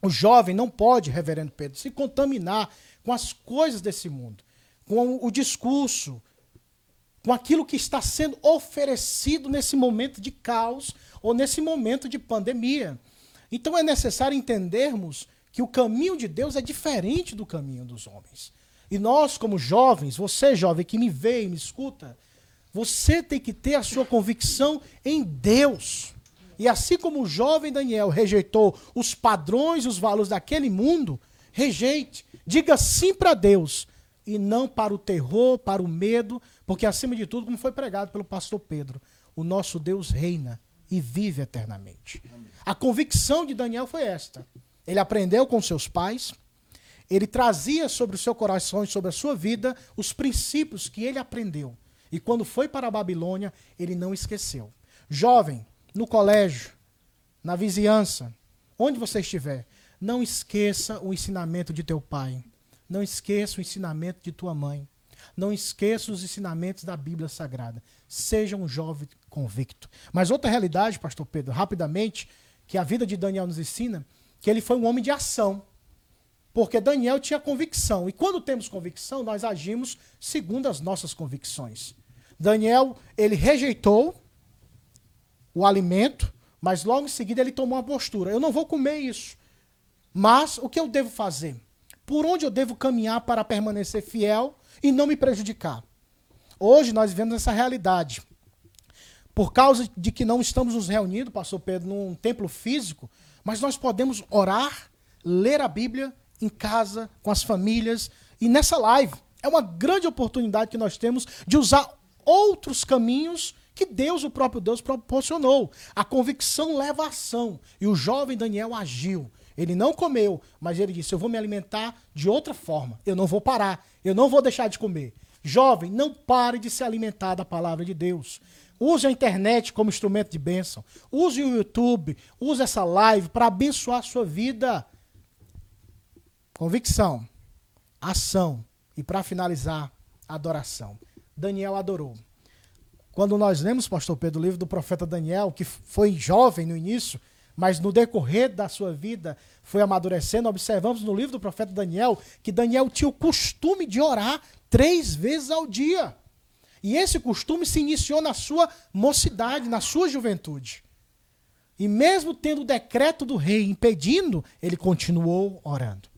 o jovem não pode, reverendo Pedro, se contaminar com as coisas desse mundo, com o discurso, com aquilo que está sendo oferecido nesse momento de caos ou nesse momento de pandemia. Então é necessário entendermos que o caminho de Deus é diferente do caminho dos homens. E nós, como jovens, você jovem que me vê e me escuta, você tem que ter a sua convicção em Deus. E assim como o jovem Daniel rejeitou os padrões e os valores daquele mundo, rejeite. Diga sim para Deus e não para o terror, para o medo, porque acima de tudo, como foi pregado pelo pastor Pedro, o nosso Deus reina e vive eternamente. A convicção de Daniel foi esta. Ele aprendeu com seus pais, ele trazia sobre o seu coração e sobre a sua vida os princípios que ele aprendeu. E quando foi para a Babilônia, ele não esqueceu. Jovem, no colégio, na vizinhança, onde você estiver, não esqueça o ensinamento de teu pai. Não esqueça o ensinamento de tua mãe. Não esqueça os ensinamentos da Bíblia Sagrada. Seja um jovem convicto. Mas outra realidade, pastor Pedro, rapidamente, que a vida de Daniel nos ensina, que ele foi um homem de ação. Porque Daniel tinha convicção. E quando temos convicção, nós agimos segundo as nossas convicções. Daniel, ele rejeitou o alimento, mas logo em seguida ele tomou uma postura. Eu não vou comer isso. Mas o que eu devo fazer? Por onde eu devo caminhar para permanecer fiel e não me prejudicar? Hoje nós vivemos essa realidade. Por causa de que não estamos nos reunindo, pastor Pedro, num templo físico, mas nós podemos orar, ler a Bíblia em casa, com as famílias e nessa live. É uma grande oportunidade que nós temos de usar outros caminhos que Deus, o próprio Deus, proporcionou. A convicção leva à ação. E o jovem Daniel agiu. Ele não comeu, mas ele disse: Eu vou me alimentar de outra forma. Eu não vou parar. Eu não vou deixar de comer. Jovem, não pare de se alimentar da palavra de Deus. Use a internet como instrumento de bênção. Use o YouTube. Use essa live para abençoar a sua vida. Convicção, ação e, para finalizar, adoração. Daniel adorou. quando nós lemos, pastor Pedro, o livro do profeta Daniel, que foi jovem no início, mas no decorrer da sua vida foi amadurecendo, observamos no livro do profeta Daniel que Daniel tinha o costume de orar três vezes ao dia. E esse costume se iniciou na sua mocidade, na sua juventude. E mesmo tendo o decreto do rei impedindo, ele continuou orando.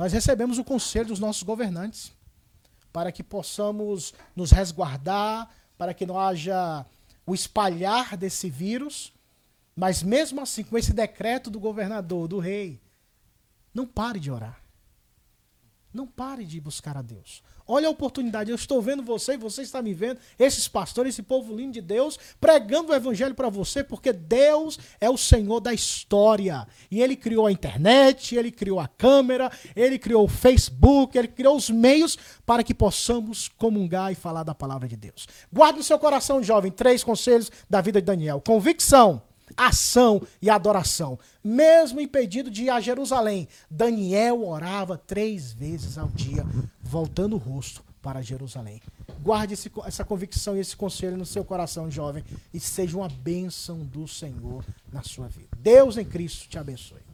Nós recebemos o conselho dos nossos governantes para que possamos nos resguardar, para que não haja o espalhar desse vírus. Mas mesmo assim, com esse decreto do governador, do rei, não pare de orar. Não pare de buscar a Deus. Olha a oportunidade. Eu estou vendo você e você está me vendo. Esses pastores, esse povo lindo de Deus, pregando o evangelho para você, porque Deus é o Senhor da história. E Ele criou a internet, Ele criou a câmera, Ele criou o Facebook, Ele criou os meios para que possamos comungar e falar da palavra de Deus. Guarde no seu coração, jovem, três conselhos da vida de Daniel: convicção ação e adoração. Mesmo impedido de ir a Jerusalém, Daniel orava três vezes ao dia, voltando o rosto para Jerusalém. Guarde esse, essa convicção e esse conselho no seu coração, jovem, e seja uma bênção do Senhor na sua vida. Deus em Cristo te abençoe.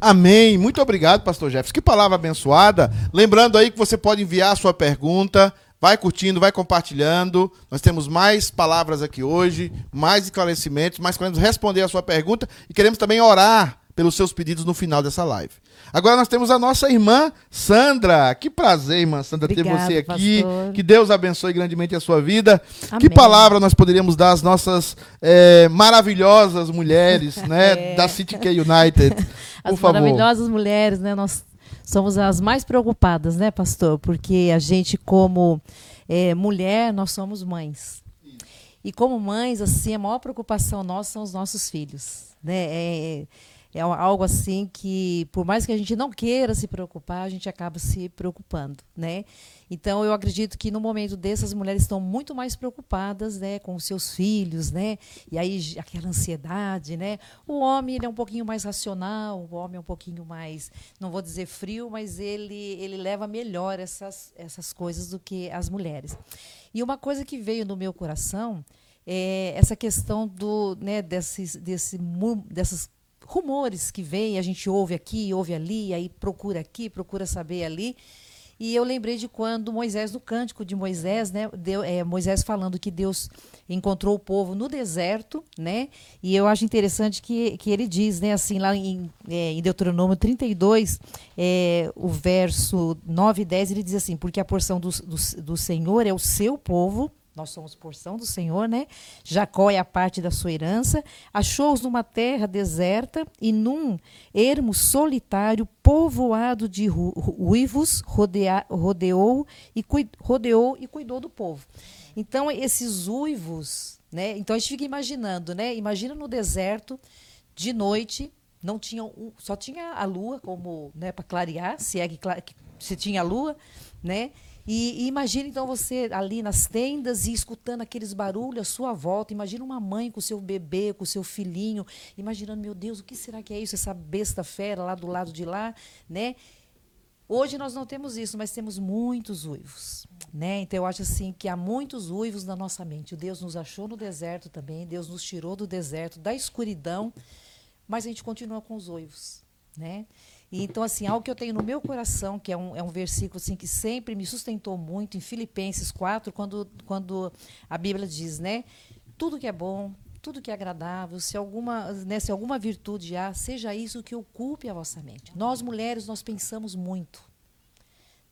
Amém. Muito obrigado, pastor Jefferson. Que palavra abençoada. Lembrando aí que você pode enviar a sua pergunta. Vai curtindo, vai compartilhando. Nós temos mais palavras aqui hoje, mais esclarecimentos, mas queremos responder a sua pergunta e queremos também orar pelos seus pedidos no final dessa live. Agora nós temos a nossa irmã Sandra. Que prazer, irmã Sandra, ter Obrigada, você aqui. pastor. Que Deus abençoe grandemente a sua vida. Que Amém. palavra nós poderíamos dar às nossas eh, maravilhosas mulheres, né, É. da City K United? Por As favor. maravilhosas mulheres, né? Nós somos as mais preocupadas, né, pastor? Porque a gente, como eh, mulher, nós somos mães. E como mães, assim, a maior preocupação nossa são os nossos filhos, né? É, é algo assim que, por mais que a gente não queira se preocupar, a gente acaba se preocupando, né? Então, eu acredito que no momento desse, as mulheres estão muito mais preocupadas, né, com os seus filhos, né? E aí aquela ansiedade, né? O homem ele é um pouquinho mais racional, o homem é um pouquinho mais, não vou dizer frio, mas ele ele leva melhor essas essas coisas do que as mulheres. E uma coisa que veio no meu coração é essa questão do, né, desses desse dessas rumores que vem, a gente ouve aqui, ouve ali, aí procura aqui, procura saber ali. E eu lembrei de quando Moisés, no cântico de Moisés, né, deu, é, Moisés falando que Deus encontrou o povo no deserto, né? E eu acho interessante que, que ele diz, né, assim, lá em, é, em Deuteronômio 32, é, o verso 9 e 10, ele diz assim: Porque a porção do, do, do Senhor é o seu povo, nós somos porção do Senhor, né? Jacó é a parte da sua herança. Achou-os numa terra deserta e num ermo solitário, povoado de uivos, rodea- rodeou e, rodeou e cuidou do povo. Então, esses uivos, né? Então a gente fica imaginando, né? Imagina no deserto, de noite, não tinha um, só tinha a lua como, né, para clarear, se é que se tinha a lua, né? E, e imagina então você ali nas tendas e escutando aqueles barulhos à sua volta. Imagina uma mãe com seu bebê, com seu filhinho, imaginando, meu Deus, o que será que é isso? Essa besta fera lá do lado de lá, né? Hoje nós não temos isso, mas temos muitos uivos, né? Então eu acho assim que há muitos uivos na nossa mente. O Deus nos achou no deserto também, Deus nos tirou do deserto, da escuridão, mas a gente continua com os uivos, né? Então assim, algo que eu tenho no meu coração, que é um, é um versículo assim que sempre me sustentou muito em Filipenses 4, quando quando a Bíblia diz, né? Tudo que é bom, tudo que é agradável, se alguma, né, se alguma virtude há, seja isso que ocupe a vossa mente. Nós mulheres nós pensamos muito.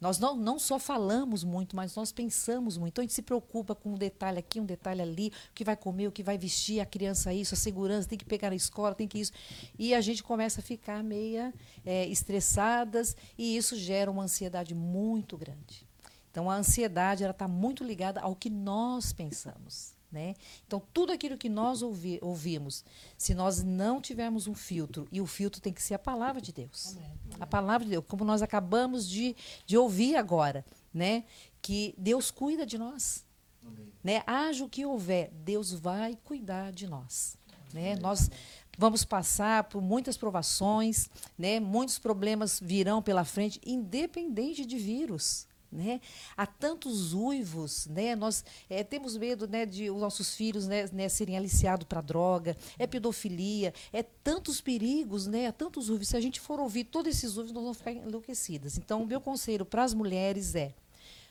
Nós não, não só falamos muito, mas nós pensamos muito. Então a gente se preocupa com um detalhe aqui, um detalhe ali, o que vai comer, o que vai vestir, a criança isso, a segurança, tem que pegar na escola, tem que isso. E a gente começa a ficar meia é, estressadas e isso gera uma ansiedade muito grande. Então a ansiedade ela está muito ligada ao que nós pensamos. Né? Então, tudo aquilo que nós ouvi, ouvimos, se nós não tivermos um filtro, e o filtro tem que ser a palavra de Deus. A palavra de Deus, como nós acabamos de, de ouvir agora, né? que Deus cuida de nós. Né? Haja o que houver, Deus vai cuidar de nós. Né? Nós vamos passar por muitas provações, né? muitos problemas virão pela frente, independente de vírus. Né? Há tantos uivos, né? nós eh, temos medo né, de os nossos filhos né, né, serem aliciados para droga, é pedofilia, é tantos perigos, né, há tantos uivos. Se a gente for ouvir todos esses uivos, nós vamos ficar enlouquecidas. Então, o meu conselho para as mulheres é: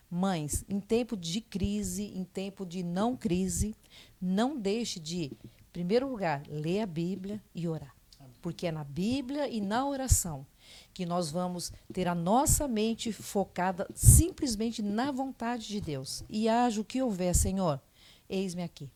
mães, em tempo de crise, em tempo de não crise, não deixe de, em primeiro lugar, ler a Bíblia e orar. Porque é na Bíblia e na oração que nós vamos ter a nossa mente focada simplesmente na vontade de Deus. E haja o que houver, Senhor, eis-me aqui.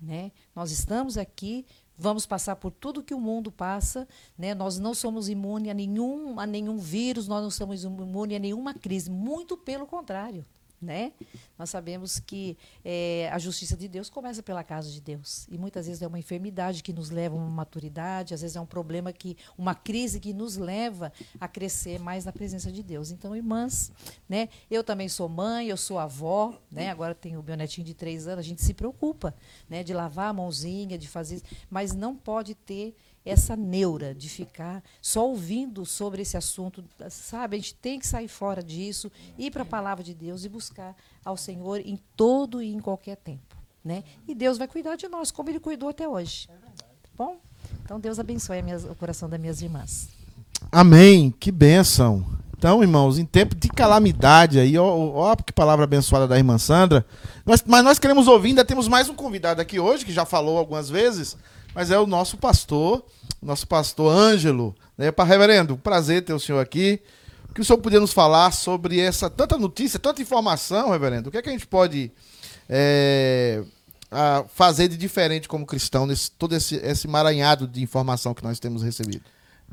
Né? Nós estamos aqui, vamos passar por tudo que o mundo passa, né? nós não somos imunes a nenhum, a nenhum vírus, nós não somos imunes a nenhuma crise, muito pelo contrário. Né? Nós sabemos que é, a justiça de Deus começa pela casa de Deus. E muitas vezes é uma enfermidade que nos leva a uma maturidade, às vezes é um problema que, uma crise que nos leva a crescer mais na presença de Deus. Então, irmãs, né? Eu também sou mãe, eu sou avó, né? Agora tenho o meu netinho de três anos, a gente se preocupa, né? De lavar a mãozinha, de fazer, mas não pode ter essa neura de ficar só ouvindo sobre esse assunto, sabe? A gente tem que sair fora disso, ir para a palavra de Deus e buscar ao Senhor em todo e em qualquer tempo, né? E Deus vai cuidar de nós, como Ele cuidou até hoje. Tá bom? Então Deus abençoe minhas, o coração das minhas irmãs. Amém. Que bênção. Então, irmãos, em tempo de calamidade aí, ó, ó que palavra abençoada da irmã Sandra. Nós- mas nós queremos ouvir, ainda temos mais um convidado aqui hoje, que já falou algumas vezes, mas é o nosso pastor, nosso pastor Ângelo. Né? Para reverendo, prazer ter o senhor aqui. O que o senhor podia nos falar sobre essa tanta notícia, tanta informação, reverendo? O que é que a gente pode é, a- fazer de diferente como cristão nesse todo esse, esse emaranhado de informação que nós temos recebido?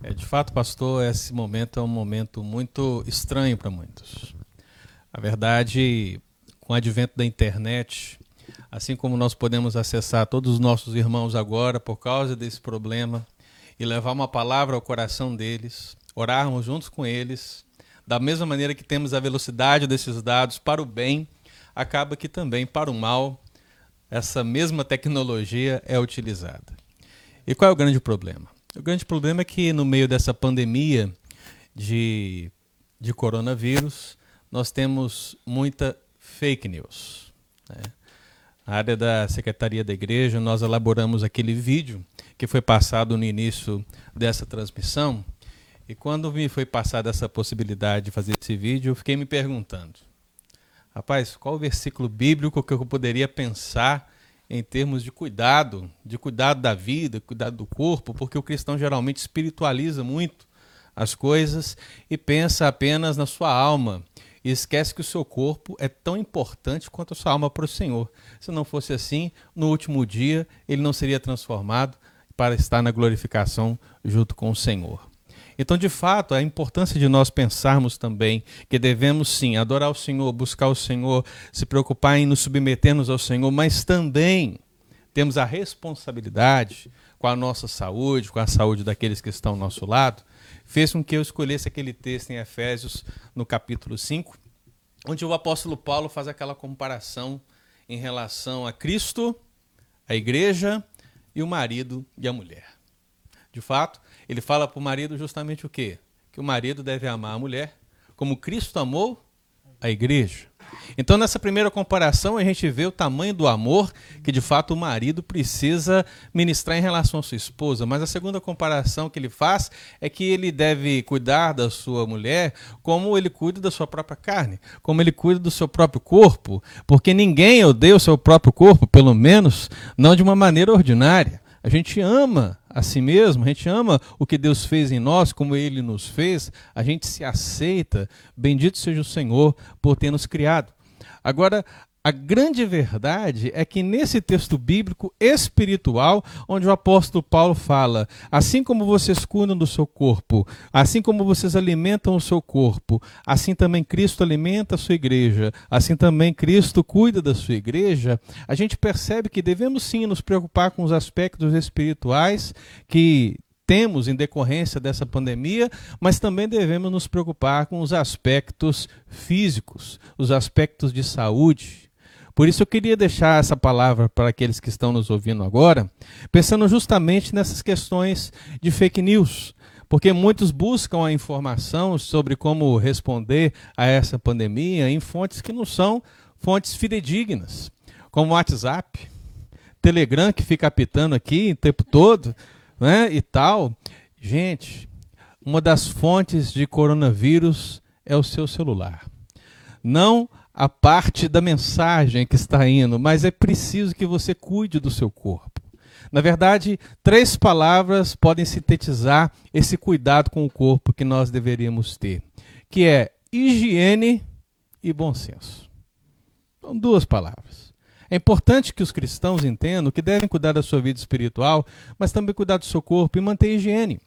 É, de fato, pastor, esse momento é um momento muito estranho para muitos. Na verdade, com o advento da internet, assim como nós podemos acessar todos os nossos irmãos agora por causa desse problema e levar uma palavra ao coração deles, orarmos juntos com eles, da mesma maneira que temos a velocidade desses dados para o bem, acaba que também para o mal essa mesma tecnologia é utilizada. E qual é o grande problema? O grande problema é que no meio dessa pandemia de, de coronavírus, nós temos muita fake news. né? Na área da Secretaria da Igreja, nós elaboramos aquele vídeo que foi passado no início dessa transmissão. E quando me foi passada essa possibilidade de fazer esse vídeo, eu fiquei me perguntando: rapaz, qual o versículo bíblico que eu poderia pensar em termos de cuidado, de cuidado da vida, cuidado do corpo, porque o cristão geralmente espiritualiza muito as coisas e pensa apenas na sua alma e esquece que o seu corpo é tão importante quanto a sua alma para o Senhor. Se não fosse assim, no último dia ele não seria transformado para estar na glorificação junto com o Senhor. Então, de fato, a importância de nós pensarmos também que devemos sim adorar o Senhor, buscar o Senhor, se preocupar em nos submetermos ao Senhor, mas também temos a responsabilidade com a nossa saúde, com a saúde daqueles que estão ao nosso lado, fez com que eu escolhesse aquele texto em Efésios, no capítulo 5, onde o apóstolo Paulo faz aquela comparação em relação a Cristo, a igreja e o marido e a mulher. De fato, ele fala para o marido justamente o quê? Que o marido deve amar a mulher como Cristo amou a igreja. Então, nessa primeira comparação, a gente vê o tamanho do amor que, de fato, o marido precisa ministrar em relação à sua esposa. Mas a segunda comparação que ele faz é que ele deve cuidar da sua mulher como ele cuida da sua própria carne, como ele cuida do seu próprio corpo, porque ninguém odeia o seu próprio corpo, pelo menos não de uma maneira ordinária. A gente ama a si mesmo, a gente ama o que Deus fez em nós, como Ele nos fez, a gente se aceita. Bendito seja o Senhor por ter nos criado. Agora, a grande verdade é que nesse texto bíblico espiritual, onde o apóstolo Paulo fala: assim como vocês cuidam do seu corpo, assim como vocês alimentam o seu corpo, assim também Cristo alimenta a sua igreja, assim também Cristo cuida da sua igreja, a gente percebe que devemos sim nos preocupar com os aspectos espirituais que temos em decorrência dessa pandemia, mas também devemos nos preocupar com os aspectos físicos, os aspectos de saúde. Por isso eu queria deixar essa palavra para aqueles que estão nos ouvindo agora, pensando justamente nessas questões de fake news. Porque muitos buscam a informação sobre como responder a essa pandemia em fontes que não são fontes fidedignas, como WhatsApp, Telegram que fica apitando aqui o tempo todo, né, e tal. Gente, uma das fontes de coronavírus é o seu celular. Não a parte da mensagem que está indo, mas é preciso que você cuide do seu corpo. Na verdade, três palavras podem sintetizar esse cuidado com o corpo que nós deveríamos ter, que é higiene e bom senso. São duas palavras. É importante que os cristãos entendam que devem cuidar da sua vida espiritual, mas também cuidar do seu corpo e manter higiene.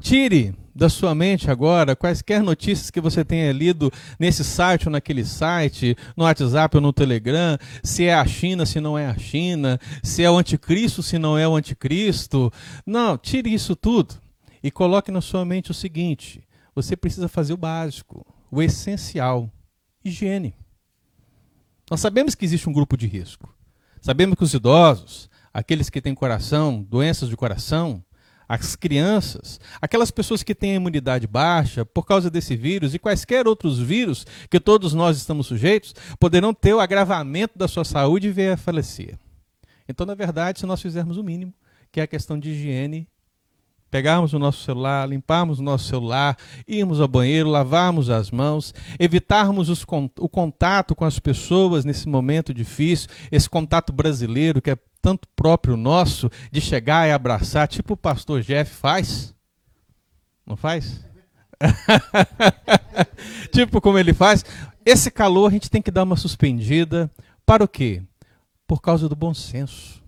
Tire da sua mente agora quaisquer notícias que você tenha lido nesse site ou naquele site, no WhatsApp ou no Telegram, se é a China, se não é a China, se é o anticristo, se não é o anticristo. Não, tire isso tudo e coloque na sua mente o seguinte: você precisa fazer o básico, o essencial, higiene. Nós sabemos que existe um grupo de risco. Sabemos que os idosos, aqueles que têm coração, doenças de coração, as crianças, aquelas pessoas que têm a imunidade baixa por causa desse vírus e quaisquer outros vírus que todos nós estamos sujeitos, poderão ter o agravamento da sua saúde e vir a falecer. Então, na verdade, se nós fizermos o mínimo, que é a questão de higiene, pegarmos o nosso celular, limparmos o nosso celular, irmos ao banheiro, lavarmos as mãos, evitarmos os, o contato com as pessoas nesse momento difícil, esse contato brasileiro que é tanto próprio nosso de chegar e abraçar, tipo o pastor Jeff faz. Não faz? tipo como ele faz. Esse calor a gente tem que dar uma suspendida. Para o quê? Por causa do bom senso.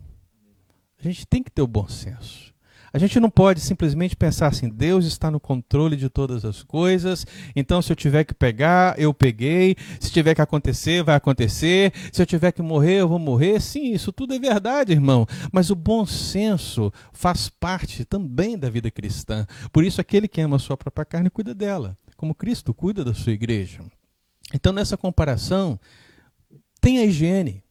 A gente tem que ter o bom senso. A gente não pode simplesmente pensar assim: Deus está no controle de todas as coisas, então se eu tiver que pegar, eu peguei, se tiver que acontecer, vai acontecer, se eu tiver que morrer, eu vou morrer. Sim, isso tudo é verdade, irmão, mas o bom senso faz parte também da vida cristã. Por isso, aquele que ama a sua própria carne cuida dela, como Cristo cuida da sua igreja. Então, nessa comparação, tem a higiene,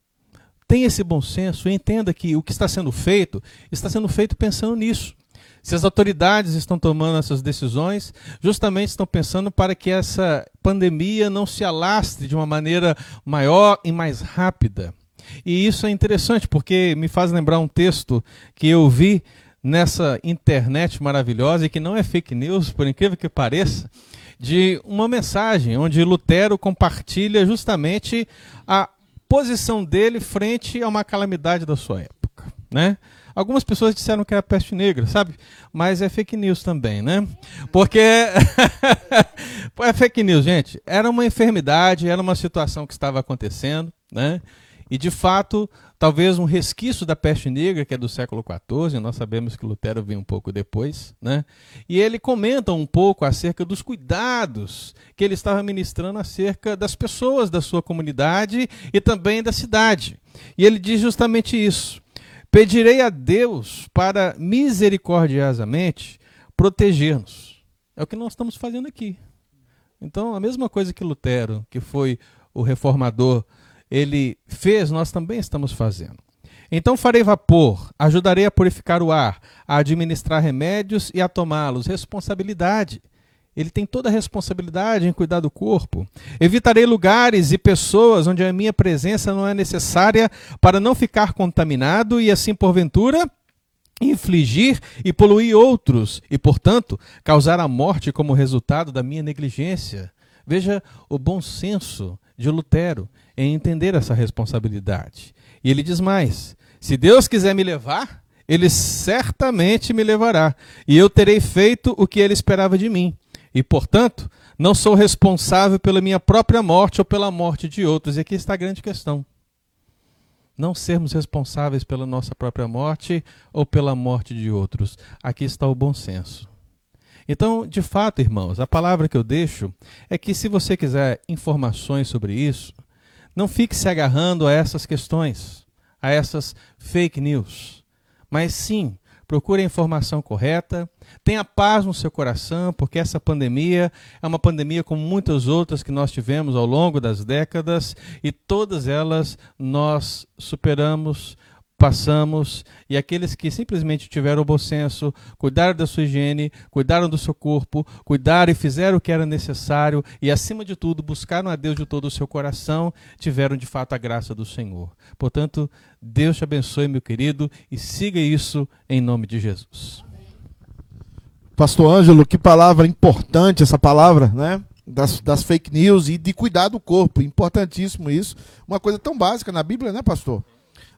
Tenha esse bom senso e entenda que o que está sendo feito está sendo feito pensando nisso. Se as autoridades estão tomando essas decisões, justamente estão pensando para que essa pandemia não se alastre de uma maneira maior e mais rápida. E isso é interessante porque me faz lembrar um texto que eu vi nessa internet maravilhosa e que não é fake news, por incrível que pareça, de uma mensagem onde Lutero compartilha justamente a posição dele frente a uma calamidade da sua época, né? Algumas pessoas disseram que era peste negra, sabe? Mas é fake news também, né? Porque é fake news, gente. Era uma enfermidade, era uma situação que estava acontecendo, né? E de fato, talvez um resquício da peste negra, que é do século XIV, nós sabemos que Lutero veio um pouco depois, né? e ele comenta um pouco acerca dos cuidados que ele estava ministrando acerca das pessoas da sua comunidade e também da cidade. E ele diz justamente isso: Pedirei a Deus para misericordiosamente proteger-nos. É o que nós estamos fazendo aqui. Então, a mesma coisa que Lutero, que foi o reformador ele fez, nós também estamos fazendo. Então farei vapor, ajudarei a purificar o ar, a administrar remédios e a tomá-los. Responsabilidade. Ele tem toda a responsabilidade em cuidar do corpo. Evitarei lugares e pessoas onde a minha presença não é necessária para não ficar contaminado e, assim, porventura, infligir e poluir outros e, portanto, causar a morte como resultado da minha negligência. Veja o bom senso de Lutero em entender essa responsabilidade. E ele diz mais: se Deus quiser me levar, ele certamente me levará, e eu terei feito o que ele esperava de mim. E, portanto, não sou responsável pela minha própria morte ou pela morte de outros. E aqui está a grande questão. Não sermos responsáveis pela nossa própria morte ou pela morte de outros. Aqui está o bom senso. Então, de fato, irmãos, a palavra que eu deixo é que se você quiser informações sobre isso, não fique se agarrando a essas questões, a essas fake news. Mas sim, procure a informação correta, tenha paz no seu coração, porque essa pandemia é uma pandemia como muitas outras que nós tivemos ao longo das décadas e todas elas nós superamos passamos e aqueles que simplesmente tiveram o bom senso, cuidaram da sua higiene, cuidaram do seu corpo, cuidaram e fizeram o que era necessário e, acima de tudo, buscaram a Deus de todo o seu coração, tiveram de fato a graça do Senhor. Portanto, Deus te abençoe, meu querido, e siga isso em nome de Jesus. Pastor Ângelo, que palavra importante essa palavra, né? Das, das fake news e de cuidar do corpo. Importantíssimo isso. Uma coisa tão básica na Bíblia, né, pastor?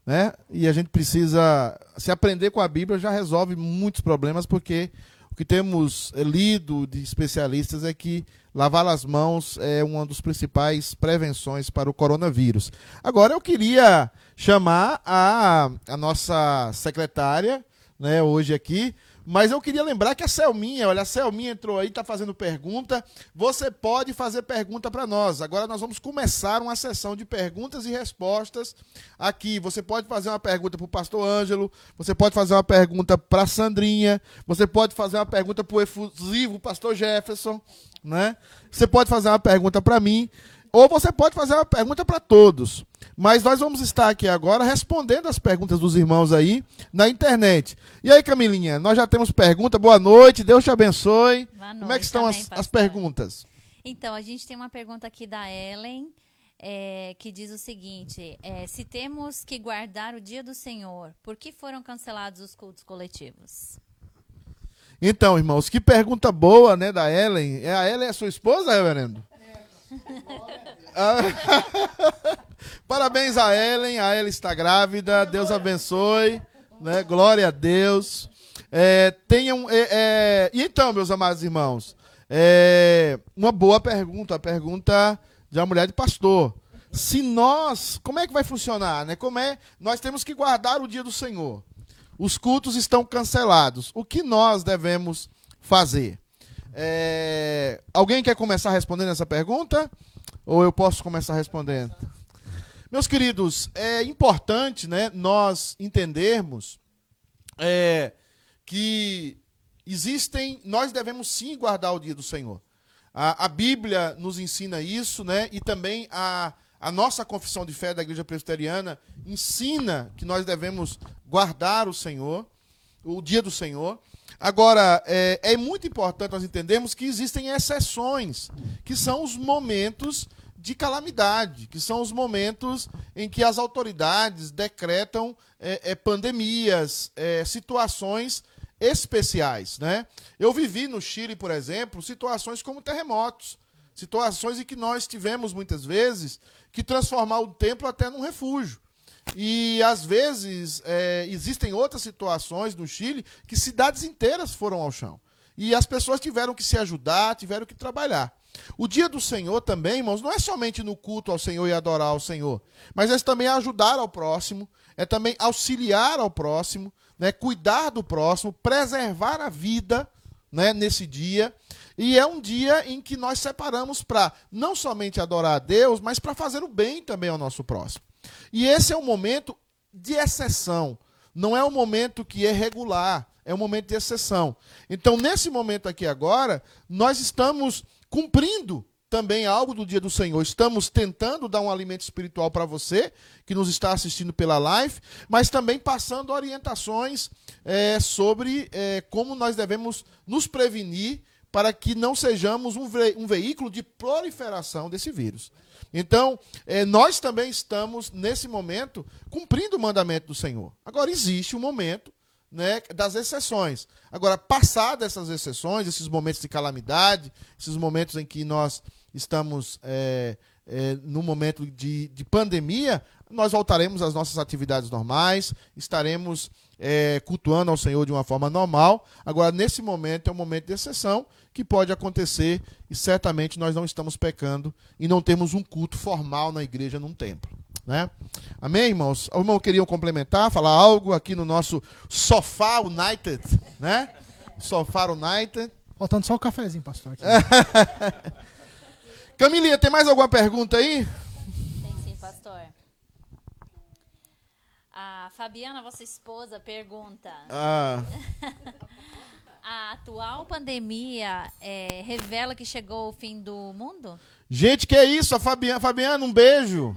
Né? E a gente precisa se aprender com a Bíblia já resolve muitos problemas, porque o que temos eh, lido de especialistas é que lavar as mãos é uma das principais prevenções para o coronavírus. Agora eu queria chamar a, a nossa secretária, né, hoje aqui, mas eu queria lembrar que a Selminha, olha, a Selminha entrou aí, está fazendo pergunta. Você pode fazer pergunta para nós. Agora nós vamos começar uma sessão de perguntas e respostas aqui. Você pode fazer uma pergunta para o pastor Ângelo, você pode fazer uma pergunta para a Sandrinha, você pode fazer uma pergunta para o efusivo pastor Jefferson, né? Você pode fazer uma pergunta para mim. Ou você pode fazer uma pergunta para todos. Mas nós vamos estar aqui agora respondendo as perguntas dos irmãos aí na internet. E aí, Camilinha, nós já temos pergunta. Boa noite, Deus te abençoe. Boa Como é noite que estão também, as, as perguntas? Então, a gente tem uma pergunta aqui da Ellen, é, que diz o seguinte: é, se temos que guardar o dia do Senhor, por que foram cancelados os cultos coletivos? Então, irmãos, que pergunta boa, né, da Ellen. É a Ellen é sua esposa, reverendo? Ah, Parabéns a Ellen, a Ellen está grávida, Deus abençoe, né? Glória a Deus. É, tenham, é, é, e então, meus amados irmãos, é, uma boa pergunta, a pergunta de uma mulher de pastor. Se nós, como é que vai funcionar, né? Como é? Nós temos que guardar o dia do Senhor. Os cultos estão cancelados. O que nós devemos fazer? É, alguém quer começar respondendo essa pergunta? Ou eu posso começar respondendo? Meus queridos, é importante né, nós entendermos é, que existem, nós devemos sim guardar o dia do Senhor. A, a Bíblia nos ensina isso, né? E também a, a nossa confissão de fé da Igreja Presbiteriana ensina que nós devemos guardar o Senhor, o dia do Senhor. Agora, é, é muito importante nós entendermos que existem exceções, que são os momentos de calamidade, que são os momentos em que as autoridades decretam é, é, pandemias, é, situações especiais. Né? Eu vivi no Chile, por exemplo, situações como terremotos, situações em que nós tivemos muitas vezes que transformar o templo até num refúgio. E às vezes é, existem outras situações no Chile que cidades inteiras foram ao chão. E as pessoas tiveram que se ajudar, tiveram que trabalhar. O dia do Senhor também, irmãos, não é somente no culto ao Senhor e adorar ao Senhor, mas é também ajudar ao próximo, é também auxiliar ao próximo, né, cuidar do próximo, preservar a vida né, nesse dia. E é um dia em que nós separamos para não somente adorar a Deus, mas para fazer o bem também ao nosso próximo. E esse é um momento de exceção, não é um momento que é regular, é um momento de exceção. Então, nesse momento aqui agora, nós estamos cumprindo também algo do dia do Senhor. Estamos tentando dar um alimento espiritual para você que nos está assistindo pela live, mas também passando orientações é, sobre é, como nós devemos nos prevenir para que não sejamos um, ve um veículo de proliferação desse vírus. Então, é, nós também estamos, nesse momento, cumprindo o mandamento do Senhor. Agora, existe um momento né, das exceções. Agora, passadas essas exceções, esses momentos de calamidade, esses momentos em que nós estamos é, é, no momento de, de pandemia, nós voltaremos às nossas atividades normais, estaremos é, cultuando ao Senhor de uma forma normal. Agora, nesse momento, é um momento de exceção que pode acontecer e certamente nós não estamos pecando e não temos um culto formal na igreja, num templo. Né? Amém, irmãos? O irmão queriam complementar, falar algo aqui no nosso Sofá United, né? Sofá United. Faltando só o cafezinho, pastor. aqui. Camilinha, tem mais alguma pergunta aí? Tem sim, pastor. A Fabiana, vossa esposa, pergunta: Ah, A atual pandemia é, revela que chegou o fim do mundo? gente, que é isso? A Fabiana, Fabiana, um beijo.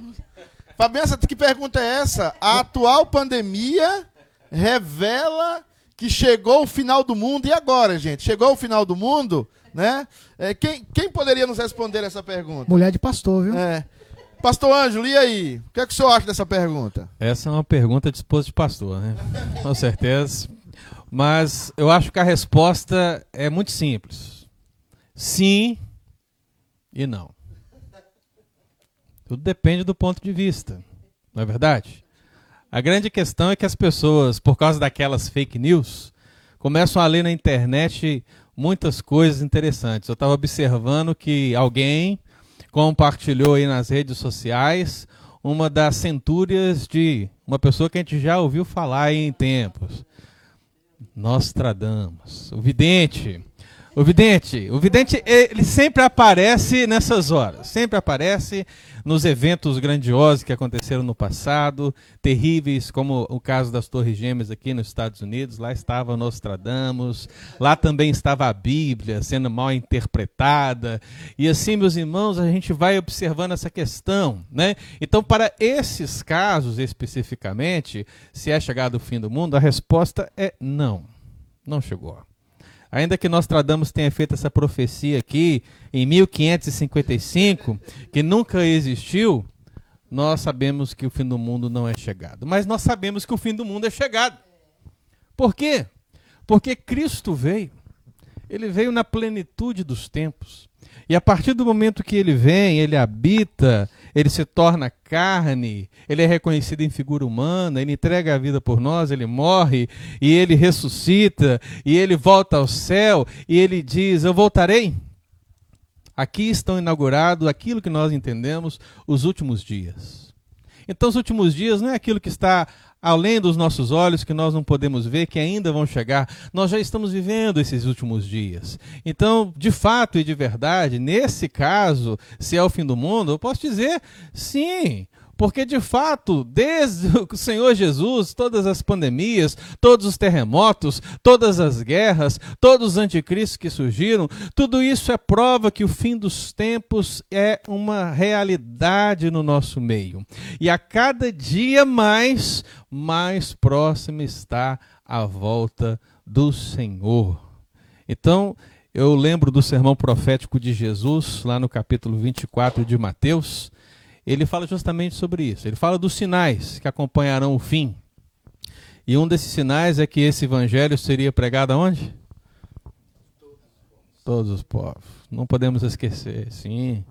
Fabiana, que pergunta é essa? A atual pandemia revela que chegou o final do mundo. E agora, gente? Chegou o final do mundo? Né? É, quem, quem poderia nos responder essa pergunta? Mulher de pastor, viu? É. Pastor Ângelo, e aí? O que, é que o senhor acha dessa pergunta? Essa é uma pergunta de esposa de pastor, né? Com certeza. Mas eu acho que a resposta é muito simples. Sim e não. Tudo depende do ponto de vista, não é verdade? A grande questão é que as pessoas, por causa daquelas fake news, começam a ler na internet muitas coisas interessantes. Eu estava observando que alguém compartilhou aí nas redes sociais uma das centúrias de uma pessoa que a gente já ouviu falar em tempos. Nostradamus, o vidente. O vidente, o vidente, ele sempre aparece nessas horas, sempre aparece nos eventos grandiosos que aconteceram no passado, terríveis, como o caso das Torres Gêmeas aqui nos Estados Unidos. Lá estava Nostradamus, lá também estava a Bíblia sendo mal interpretada. E assim, meus irmãos, a gente vai observando essa questão, né? Então, para esses casos especificamente, se é chegado o fim do mundo, a resposta é não. Não chegou. Ainda que Nostradamus tenha feito essa profecia aqui em 1555, que nunca existiu, nós sabemos que o fim do mundo não é chegado. Mas nós sabemos que o fim do mundo é chegado. Por quê? Porque Cristo veio. Ele veio na plenitude dos tempos. E a partir do momento que ele vem, ele habita, ele se torna carne, ele é reconhecido em figura humana, ele entrega a vida por nós, ele morre e ele ressuscita e ele volta ao céu e ele diz: Eu voltarei. Aqui estão inaugurados aquilo que nós entendemos, os últimos dias. Então, os últimos dias não é aquilo que está além dos nossos olhos, que nós não podemos ver, que ainda vão chegar. Nós já estamos vivendo esses últimos dias. Então, de fato e de verdade, nesse caso, se é o fim do mundo, eu posso dizer sim. Porque de fato, desde o Senhor Jesus, todas as pandemias, todos os terremotos, todas as guerras, todos os anticristos que surgiram, tudo isso é prova que o fim dos tempos é uma realidade no nosso meio. E a cada dia mais, mais próximo está a volta do Senhor. Então, eu lembro do sermão profético de Jesus, lá no capítulo 24 de Mateus ele fala justamente sobre isso. Ele fala dos sinais que acompanharão o fim. E um desses sinais é que esse evangelho seria pregado aonde? Todos os povos. Não podemos esquecer, sim.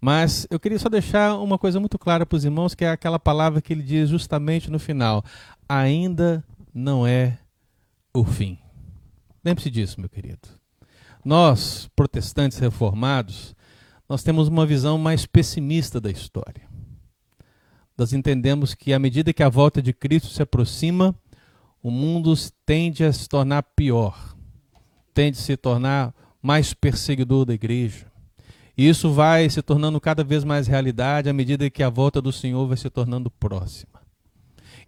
Mas eu queria só deixar uma coisa muito clara para os irmãos, que é aquela palavra que ele diz justamente no final: ainda não é o fim. Lembre-se disso, meu querido. Nós, protestantes reformados, nós temos uma visão mais pessimista da história. Nós entendemos que à medida que a volta de Cristo se aproxima, o mundo tende a se tornar pior, tende a se tornar mais perseguidor da igreja. E isso vai se tornando cada vez mais realidade à medida que a volta do Senhor vai se tornando próxima.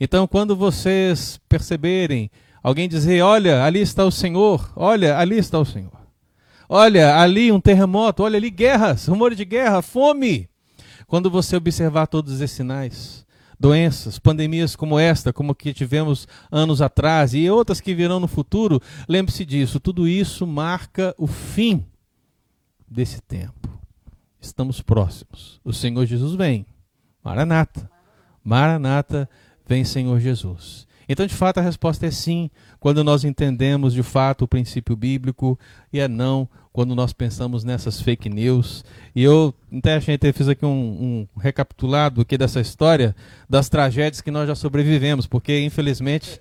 Então, quando vocês perceberem alguém dizer: Olha, ali está o Senhor, olha, ali está o Senhor. Olha, ali um terremoto, olha ali guerras, rumores de guerra, fome. Quando você observar todos esses sinais, doenças, pandemias como esta, como que tivemos anos atrás e outras que virão no futuro, lembre-se disso, tudo isso marca o fim desse tempo. Estamos próximos. O Senhor Jesus vem. Maranata. Maranata, vem Senhor Jesus. Então, de fato, a resposta é sim, quando nós entendemos de fato o princípio bíblico, e é não quando nós pensamos nessas fake news. E eu até gente fiz aqui um, um, recapitulado aqui dessa história das tragédias que nós já sobrevivemos, porque infelizmente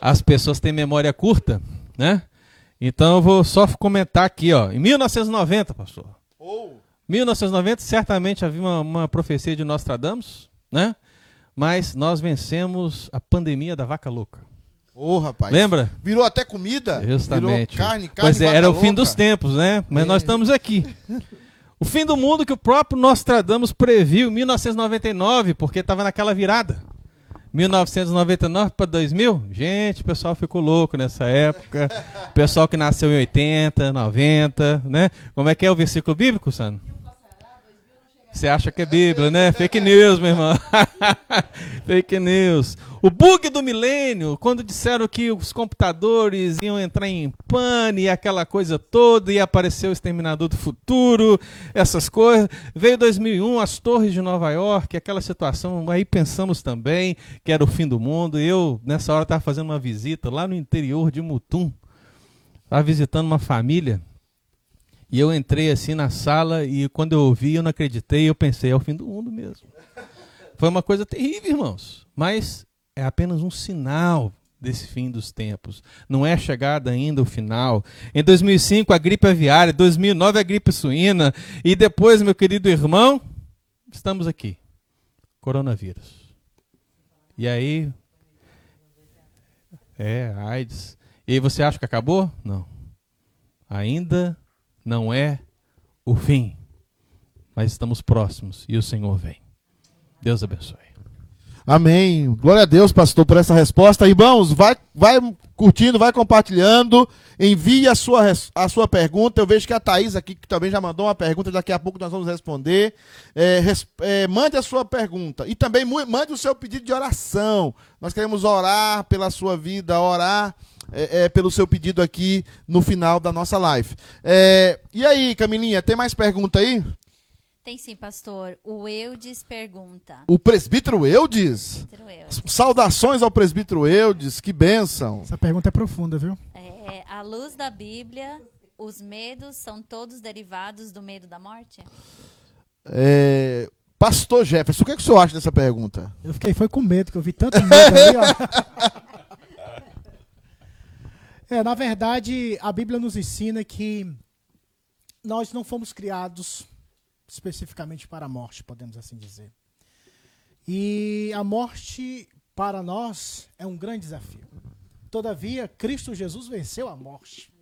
as pessoas têm memória curta, né? Então eu vou só comentar aqui, ó. Em 1990, pastor. Oh. 1990 certamente havia uma, uma profecia de Nostradamus, né? Mas nós vencemos a pandemia da vaca louca. Ô, oh, rapaz. Lembra? Virou até comida. Justamente. Virou carne, carne. Pois é, era o fim dos tempos, né? Mas É. nós estamos aqui. O fim do mundo que o próprio Nostradamus previu em 1999, porque estava naquela virada. 1999 para 2000? Gente, o pessoal ficou louco nessa época. O pessoal que nasceu em 80, 90, né? Como é que é o versículo bíblico, Sano? Você acha que é Bíblia, né? Fake news, meu irmão. Fake news. O bug do milênio, quando disseram que os computadores iam entrar em pane e aquela coisa toda, ia aparecer o Exterminador do Futuro, essas coisas. Veio 2001, as torres de Nova York, aquela situação, aí pensamos também que era o fim do mundo. Eu, nessa hora, estava fazendo uma visita lá no interior de Mutum. Estava visitando uma família. E eu entrei assim na sala e quando eu ouvi, eu não acreditei, eu pensei, é o fim do mundo mesmo. Foi uma coisa terrível, irmãos. Mas é apenas um sinal desse fim dos tempos. Não é chegada ainda o final. Em 2005 a gripe aviária, 2009 a gripe suína e depois, meu querido irmão, estamos aqui. Coronavírus. E aí é AIDS. E aí você acha que acabou? Não. Ainda não é o fim. Mas estamos próximos e o Senhor vem. Deus abençoe. Amém. Glória a Deus, pastor, por essa resposta. Irmãos, vai, vai curtindo, vai compartilhando, envie a sua, a sua pergunta. Eu vejo que a Thaís aqui que também já mandou uma pergunta, daqui a pouco nós vamos responder. É, res- é, mande a sua pergunta e também mande o seu pedido de oração. Nós queremos orar pela sua vida, orar é, é, pelo seu pedido aqui no final da nossa live. É, e aí, Camilinha, tem mais pergunta aí? Tem sim, pastor. O Eudes pergunta. O presbítero Eudes? Presbítero Eudes. Saudações ao presbítero Eudes, que bênção. Essa pergunta é profunda, viu? É, à luz da Bíblia, os medos são todos derivados do medo da morte? É, Pastor Jefferson, o que, é que o senhor acha dessa pergunta? Eu fiquei foi com medo, que eu vi tanto medo ali, ó. É, na verdade, a Bíblia nos ensina que nós não fomos criados especificamente para a morte, podemos assim dizer. E a morte para nós é um grande desafio. Todavia, Cristo Jesus venceu a morte.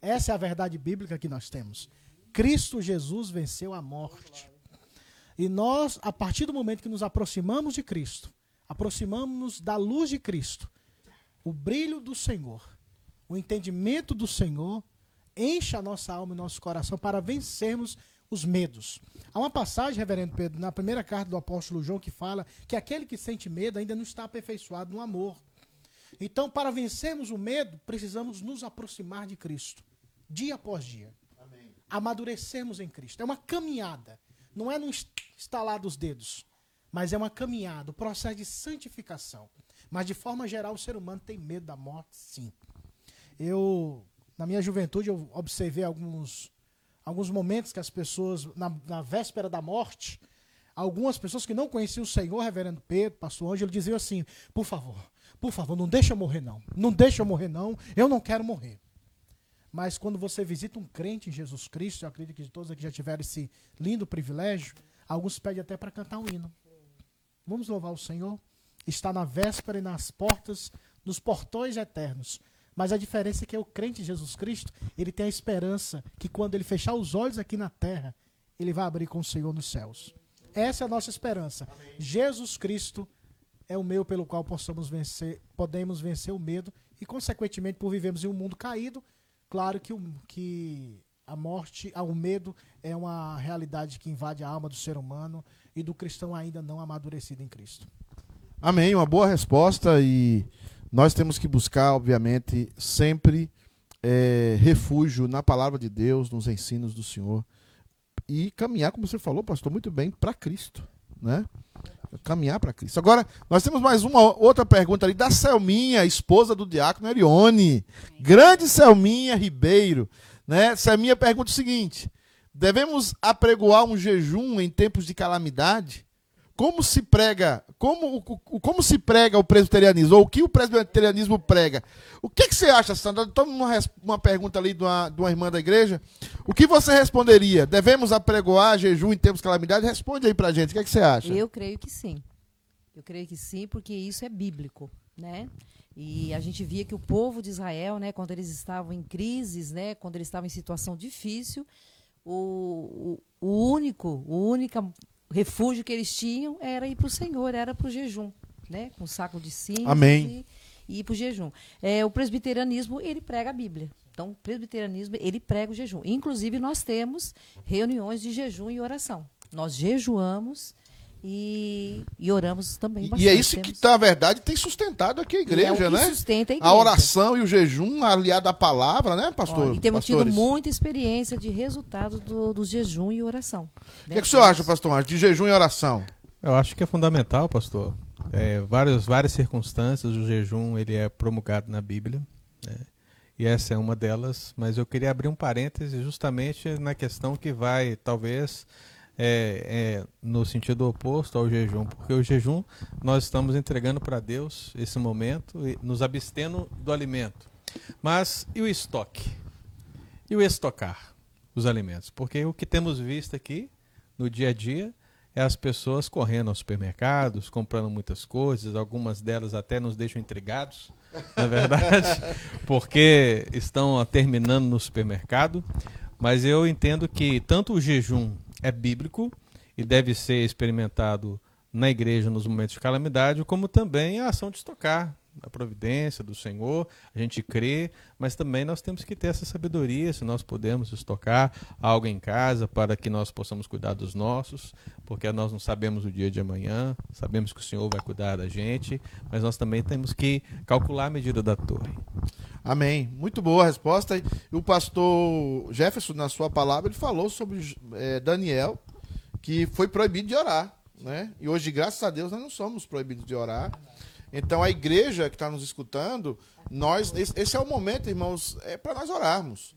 Essa é a verdade bíblica que nós temos. Cristo Jesus venceu a morte. E nós, a partir do momento que nos aproximamos de Cristo, aproximamos-nos da luz de Cristo, o brilho do Senhor, o entendimento do Senhor, enche a nossa alma e nosso coração para vencermos os medos. Há uma passagem, reverendo Pedro, na primeira carta do apóstolo João que fala que aquele que sente medo ainda não está aperfeiçoado no amor. Então, para vencermos o medo, precisamos nos aproximar de Cristo, dia após dia. Amadurecermos em Cristo. É uma caminhada. Não é num est- estalar dos dedos, mas é uma caminhada, o processo de santificação. Mas, de forma geral, o ser humano tem medo da morte, sim. Eu, na minha juventude, eu observei alguns, alguns momentos que as pessoas, na, na véspera da morte, algumas pessoas que não conheciam o Senhor, reverendo Pedro, pastor Ângelo, diziam assim, por favor, por favor, não deixa eu morrer não. Não deixa eu morrer não, eu não quero morrer. Mas quando você visita um crente em Jesus Cristo, eu acredito que todos aqui já tiveram esse lindo privilégio, alguns pedem até para cantar um hino. Vamos louvar o Senhor? Está na véspera e nas portas, nos portões eternos. Mas a diferença é que o crente em Jesus Cristo, ele tem a esperança que quando ele fechar os olhos aqui na terra, ele vai abrir com o Senhor nos céus. Essa é a nossa esperança. Jesus Cristo é o meio pelo qual possamos vencer, podemos vencer o medo e, consequentemente, por vivermos em um mundo caído, claro que, o, que a morte, ah, o medo é uma realidade que invade a alma do ser humano e do cristão ainda não amadurecido em Cristo. Amém, uma boa resposta e nós temos que buscar, obviamente, sempre é, refúgio na palavra de Deus, nos ensinos do Senhor e caminhar, como você falou, pastor, muito bem, para Cristo, né? Caminhar para Cristo. Agora, nós temos mais uma outra pergunta ali da Selminha, esposa do diácono Erione. Grande Selminha Ribeiro, né? Selminha pergunta o seguinte: devemos apregoar um jejum em tempos de calamidade? Como se prega, como, o- como se prega o presbiterianismo, ou o que o presbiterianismo prega? O que, que você acha, Sandra? Toma uma, uma pergunta ali de uma, de uma irmã da igreja. O que você responderia? Devemos apregoar jejum em tempos de calamidade? Responde aí pra gente, o que, que você acha? Eu creio que sim. Eu creio que sim, porque isso é bíblico, né? E a gente via que o povo de Israel, né, quando eles estavam em crises, né, quando eles estavam em situação difícil, o, o, o único, o refúgio que eles tinham era ir para o Senhor, era para o jejum, né, com um saco de cinzas Amém. e, e ir para o jejum. É, o presbiterianismo ele prega a Bíblia. Então, o presbiterianismo ele prega o jejum. Inclusive nós temos reuniões de jejum e oração. Nós jejuamos e, e oramos também E- bastante. E é isso que, Temos- na verdade, tem sustentado aqui a e é igreja, o que né? sustenta a igreja. A oração e o jejum aliado à palavra, né, pastor? Olha, e temos tido pastores? muita experiência de resultado do, do jejum e oração. O que, é que o senhor acha, pastor Márcio, de jejum e oração? Eu acho que é fundamental, pastor. É, várias, várias circunstâncias, o jejum ele é promulgado na Bíblia, né? e essa é uma delas. Mas eu queria abrir um parêntese justamente na questão que vai, talvez, é, é, no sentido oposto ao jejum, porque o jejum nós estamos entregando para Deus esse momento e nos abstendo do alimento. Mas e o estoque? E o estocar os alimentos? Porque o que temos visto aqui no dia a dia é as pessoas correndo aos supermercados, comprando muitas coisas, algumas delas até nos deixam intrigados, na verdade, porque estão terminando no supermercado. Mas eu entendo que tanto o jejum é bíblico e deve ser experimentado na igreja nos momentos de calamidade, como também a ação de estocar a providência do Senhor, a gente crê, mas também nós temos que ter essa sabedoria, se nós podemos estocar algo em casa para que nós possamos cuidar dos nossos, porque nós não sabemos o dia de amanhã, sabemos que o Senhor vai cuidar da gente, mas nós também temos que calcular a medida da torre. Amém. Muito boa a resposta. O pastor Jefferson, na sua palavra, ele falou sobre eh, Daniel, que foi proibido de orar. Né? E hoje, graças a Deus, nós não somos proibidos de orar. Então, a igreja que está nos escutando, nós, esse, é o momento, irmãos, é para nós orarmos.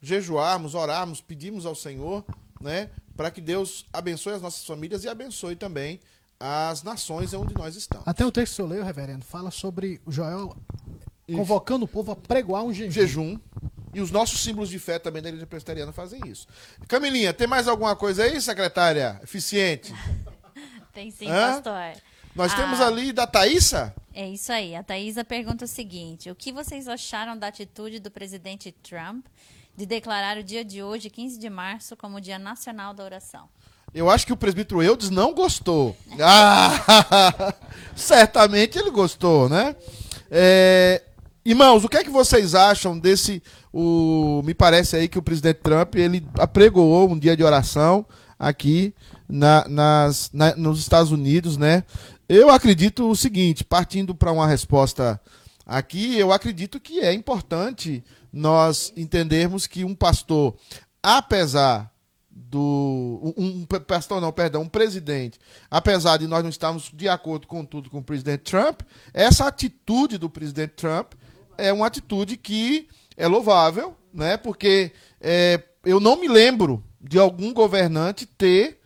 Jejuarmos, orarmos, pedimos ao Senhor, né? Para que Deus abençoe as nossas famílias e abençoe também as nações onde nós estamos. Até o texto que eu leio, reverendo, fala sobre o Joel convocando o povo a pregoar um jejum. jejum. E os nossos símbolos de fé também da igreja presbiteriana fazem isso. Camilinha, tem mais alguma coisa aí, secretária? Eficiente? Tem sim, Hã? pastor. Nós Ah. temos ali da Thaísa. É isso aí. A Thaisa pergunta o seguinte: o que vocês acharam da atitude do presidente Trump de declarar o dia de hoje, 15 de março, como o Dia Nacional da Oração? Eu acho que o presbítero Eudes não gostou. Ah, certamente ele gostou, né? É, irmãos, o que é que vocês acham desse... O, me parece aí que o presidente Trump ele apregoou um dia de oração aqui na- nas, na- nos Estados Unidos, né? Eu acredito o seguinte, partindo para uma resposta aqui, eu acredito que é importante nós entendermos que um pastor, apesar do um, um pastor não, perdão, um presidente, apesar de nós não estarmos de acordo com tudo com o presidente Trump, essa atitude do presidente Trump é uma atitude que é louvável, né? Porque é, eu não me lembro de algum governante ter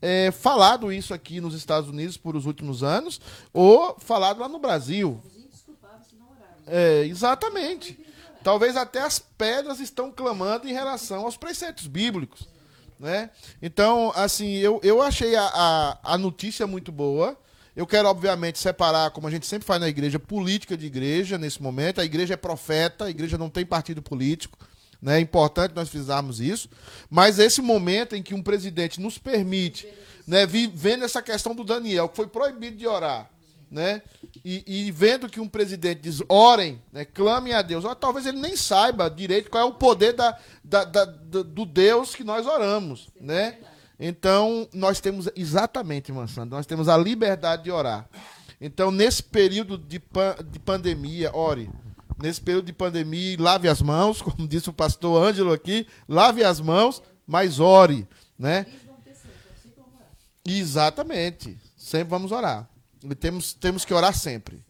é, falado isso aqui nos Estados Unidos por os últimos anos ou falado lá no Brasil. É, exatamente. Talvez até as pedras estão clamando em relação aos preceitos bíblicos. Né? Então, assim, eu, eu achei a, a, a notícia muito boa. Eu quero, obviamente, separar, como a gente sempre faz na igreja, política de igreja nesse momento. A igreja é profeta, a igreja não tem partido político. Né? É importante nós fizermos isso. Mas esse momento em que um presidente nos permite, né, vendo essa questão do Daniel, que foi proibido de orar, né? E, e vendo que um presidente diz, orem, né, clamem a Deus. Talvez ele nem saiba direito qual é o poder da, da- da- do Deus que nós oramos, né? Então, nós temos, exatamente, Sandra, nós temos a liberdade de orar. Então, nesse período de, pan- de pandemia, ore. Nesse período de pandemia, lave as mãos, como disse o pastor Ângelo aqui, lave as mãos, mas ore, né? Exatamente. Sempre vamos orar. E temos, temos que orar sempre.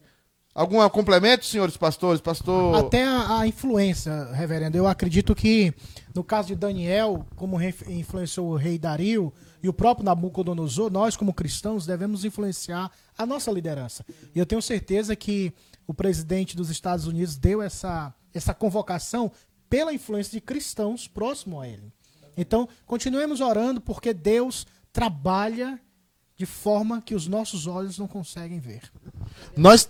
Algum complemento, senhores pastores? Pastor. Até a, a influência, reverendo. Eu acredito que, no caso de Daniel, como influenciou o rei Dario e o próprio Nabucodonosor, nós, como cristãos, devemos influenciar a nossa liderança. E eu tenho certeza que o presidente dos Estados Unidos deu essa, essa convocação pela influência de cristãos próximo a ele. Então, continuemos orando, porque Deus trabalha de forma que os nossos olhos não conseguem ver. Nós,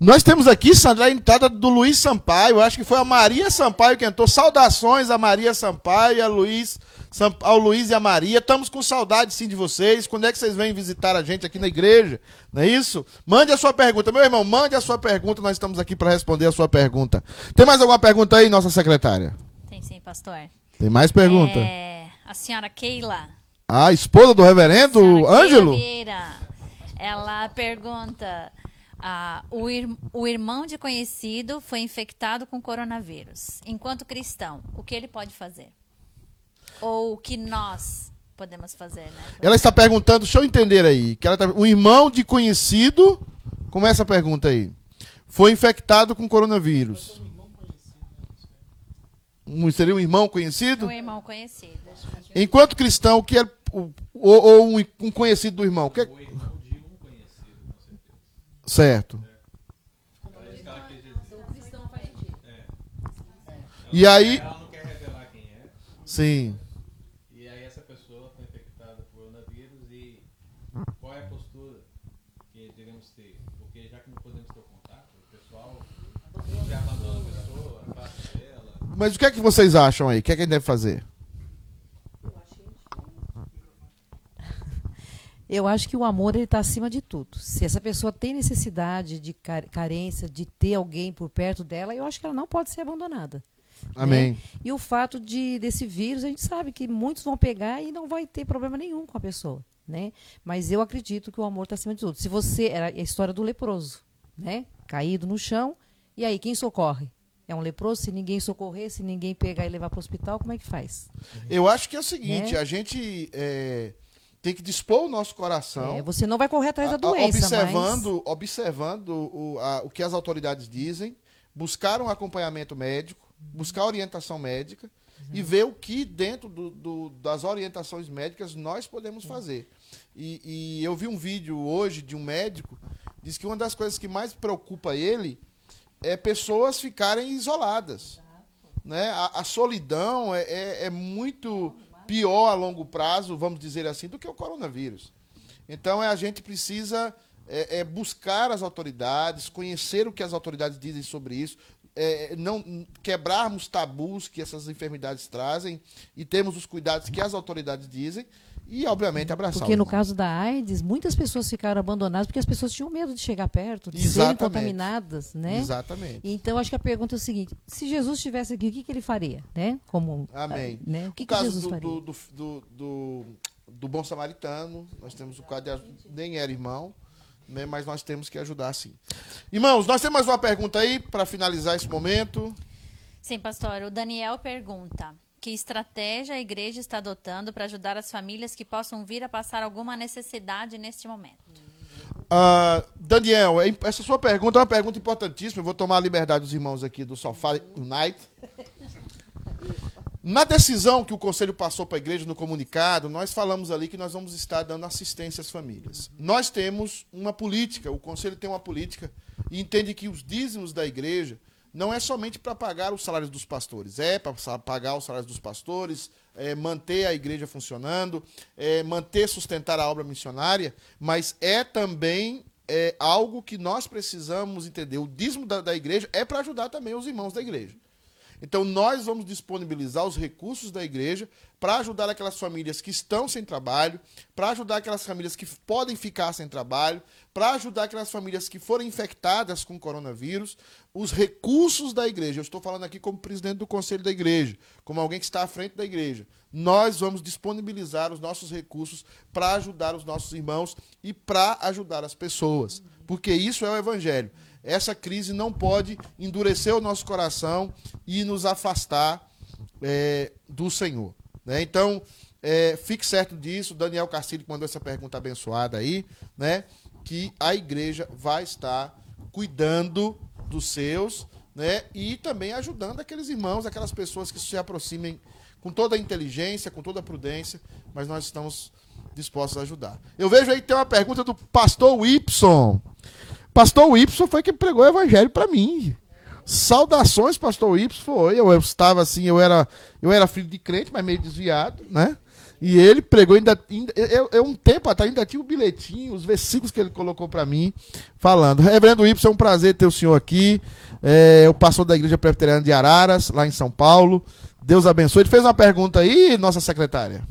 nós temos aqui, Sandra, a entrada do Luiz Sampaio. Acho que foi a Maria Sampaio que entrou. Saudações a Maria Sampaio e a Luiz, ao Luiz e a Maria. Estamos com saudade, sim, de vocês. Quando é que vocês vêm visitar a gente aqui na igreja? Não é isso? Mande a sua pergunta. Meu irmão, mande a sua pergunta. Nós estamos aqui para responder a sua pergunta. Tem mais alguma pergunta aí, nossa secretária? Tem sim, pastor. Tem mais pergunta? É, a senhora Keila A esposa do reverendo Ângelo? Keila Vieira, ela pergunta: ah, o, ir- o irmão de conhecido foi infectado com coronavírus. Enquanto cristão, o que ele pode fazer? Ou o que nós podemos fazer, né? Ela está perguntando, deixa eu entender aí. Que ela tá, um irmão de conhecido, como é essa pergunta aí? Foi infectado com coronavírus. Um, seria um irmão conhecido? Um irmão conhecido. Enquanto cristão, o que é. o- Ou, ou um, um conhecido do irmão? O que é- Certo. E aí. Ela não quer revelar quem é. Sim. E aí essa pessoa foi infectada por coronavírus e qual é a postura que devemos ter? Porque já que não podemos ter o contato, o pessoal você abandona a pessoa, afasta dela. Mas o que é que vocês acham aí? O que é que a gente deve fazer? Eu acho que o amor ele está acima de tudo. Se essa pessoa tem necessidade de car- carência, de ter alguém por perto dela, eu acho que ela não pode ser abandonada. Amém. né? E o fato de desse vírus, a gente sabe que muitos vão pegar e não vai ter problema nenhum com a pessoa, né? Mas eu acredito que o amor está acima de tudo. Se você era a história do leproso, né? Caído no chão, e aí quem socorre? É um leproso, se ninguém socorrer, se ninguém pegar e levar para o hospital, como é que faz? Eu acho que é o seguinte: Né? a gente é, tem que dispor o nosso coração. É, você não vai correr atrás da doença, observando, observando o, a- o que as autoridades dizem, buscar um acompanhamento médico, buscar orientação médica e ver o que dentro do- do- das orientações médicas nós podemos fazer. E, e eu vi um vídeo hoje de um médico, diz que uma das coisas que mais preocupa ele é pessoas ficarem isoladas. Né? A, a solidão é, é- é muito pior a longo prazo, vamos dizer assim, do que o coronavírus. Então é, a gente precisa é, é, buscar as autoridades, conhecer o que as autoridades dizem sobre isso, é, não quebrarmos tabus que essas enfermidades trazem e termos os cuidados que as autoridades dizem e, obviamente, abraçar. Porque no irmãos. caso da AIDS, muitas pessoas ficaram abandonadas porque as pessoas tinham medo de chegar perto, de serem Exatamente. contaminadas, né? Exatamente. Então acho que a pergunta é o seguinte: se Jesus estivesse aqui, o que, que ele faria, né? Como Amém. Né? O que, o que caso Jesus do, faria? do, do, do, do, do bom samaritano, nós temos o caso de, nem era irmão, né, mas nós temos que ajudar sim. Irmãos, nós temos mais uma pergunta aí para finalizar esse momento. Sim, pastor. O Daniel pergunta: que estratégia a igreja está adotando para ajudar as famílias que possam vir a passar alguma necessidade neste momento? Ah, Daniel, é- essa sua pergunta é uma pergunta importantíssima. Eu vou tomar a liberdade dos irmãos aqui do Sofá Unite. Na decisão que o conselho passou para a igreja no comunicado, nós falamos ali que nós vamos estar dando assistência às famílias. Nós temos uma política, o conselho tem uma política e entende que os dízimos da igreja não é somente para pagar os salários dos pastores, é para pagar os salários dos pastores, é manter a igreja funcionando, é manter, sustentar a obra missionária, mas é também é, algo que nós precisamos entender. O dízimo da, da igreja é para ajudar também os irmãos da igreja. Então, nós vamos disponibilizar os recursos da igreja para ajudar aquelas famílias que estão sem trabalho, para ajudar aquelas famílias que podem ficar sem trabalho, para ajudar aquelas famílias que forem infectadas com coronavírus. Os recursos da igreja, eu estou falando aqui como presidente do conselho da igreja, como alguém que está à frente da igreja. Nós vamos disponibilizar os nossos recursos para ajudar os nossos irmãos e para ajudar as pessoas, porque isso é o evangelho. Essa crise não pode endurecer o nosso coração e nos afastar é, do Senhor. né? Então, é, fique certo disso. Daniel Castilho mandou essa pergunta abençoada aí, né? Que a igreja vai estar cuidando dos seus, né? E também ajudando aqueles irmãos, aquelas pessoas que se aproximem com toda a inteligência, com toda a prudência, mas nós estamos dispostos a ajudar. Eu vejo aí que tem uma pergunta do pastor Whipson. Pastor Whipson foi quem pregou o evangelho para mim. Saudações, pastor Whipson foi. Eu, eu estava assim, eu era, eu era filho de crente, mas meio desviado, né? E ele pregou ainda, ainda eu, eu um tempo atrás ainda tinha o bilhetinho, os versículos que ele colocou para mim, falando. Reverendo Whipson, é um prazer ter o senhor aqui. É, o pastor da igreja presbiteriana de Araras, lá em São Paulo. Deus abençoe. Ele fez uma pergunta aí, nossa secretária.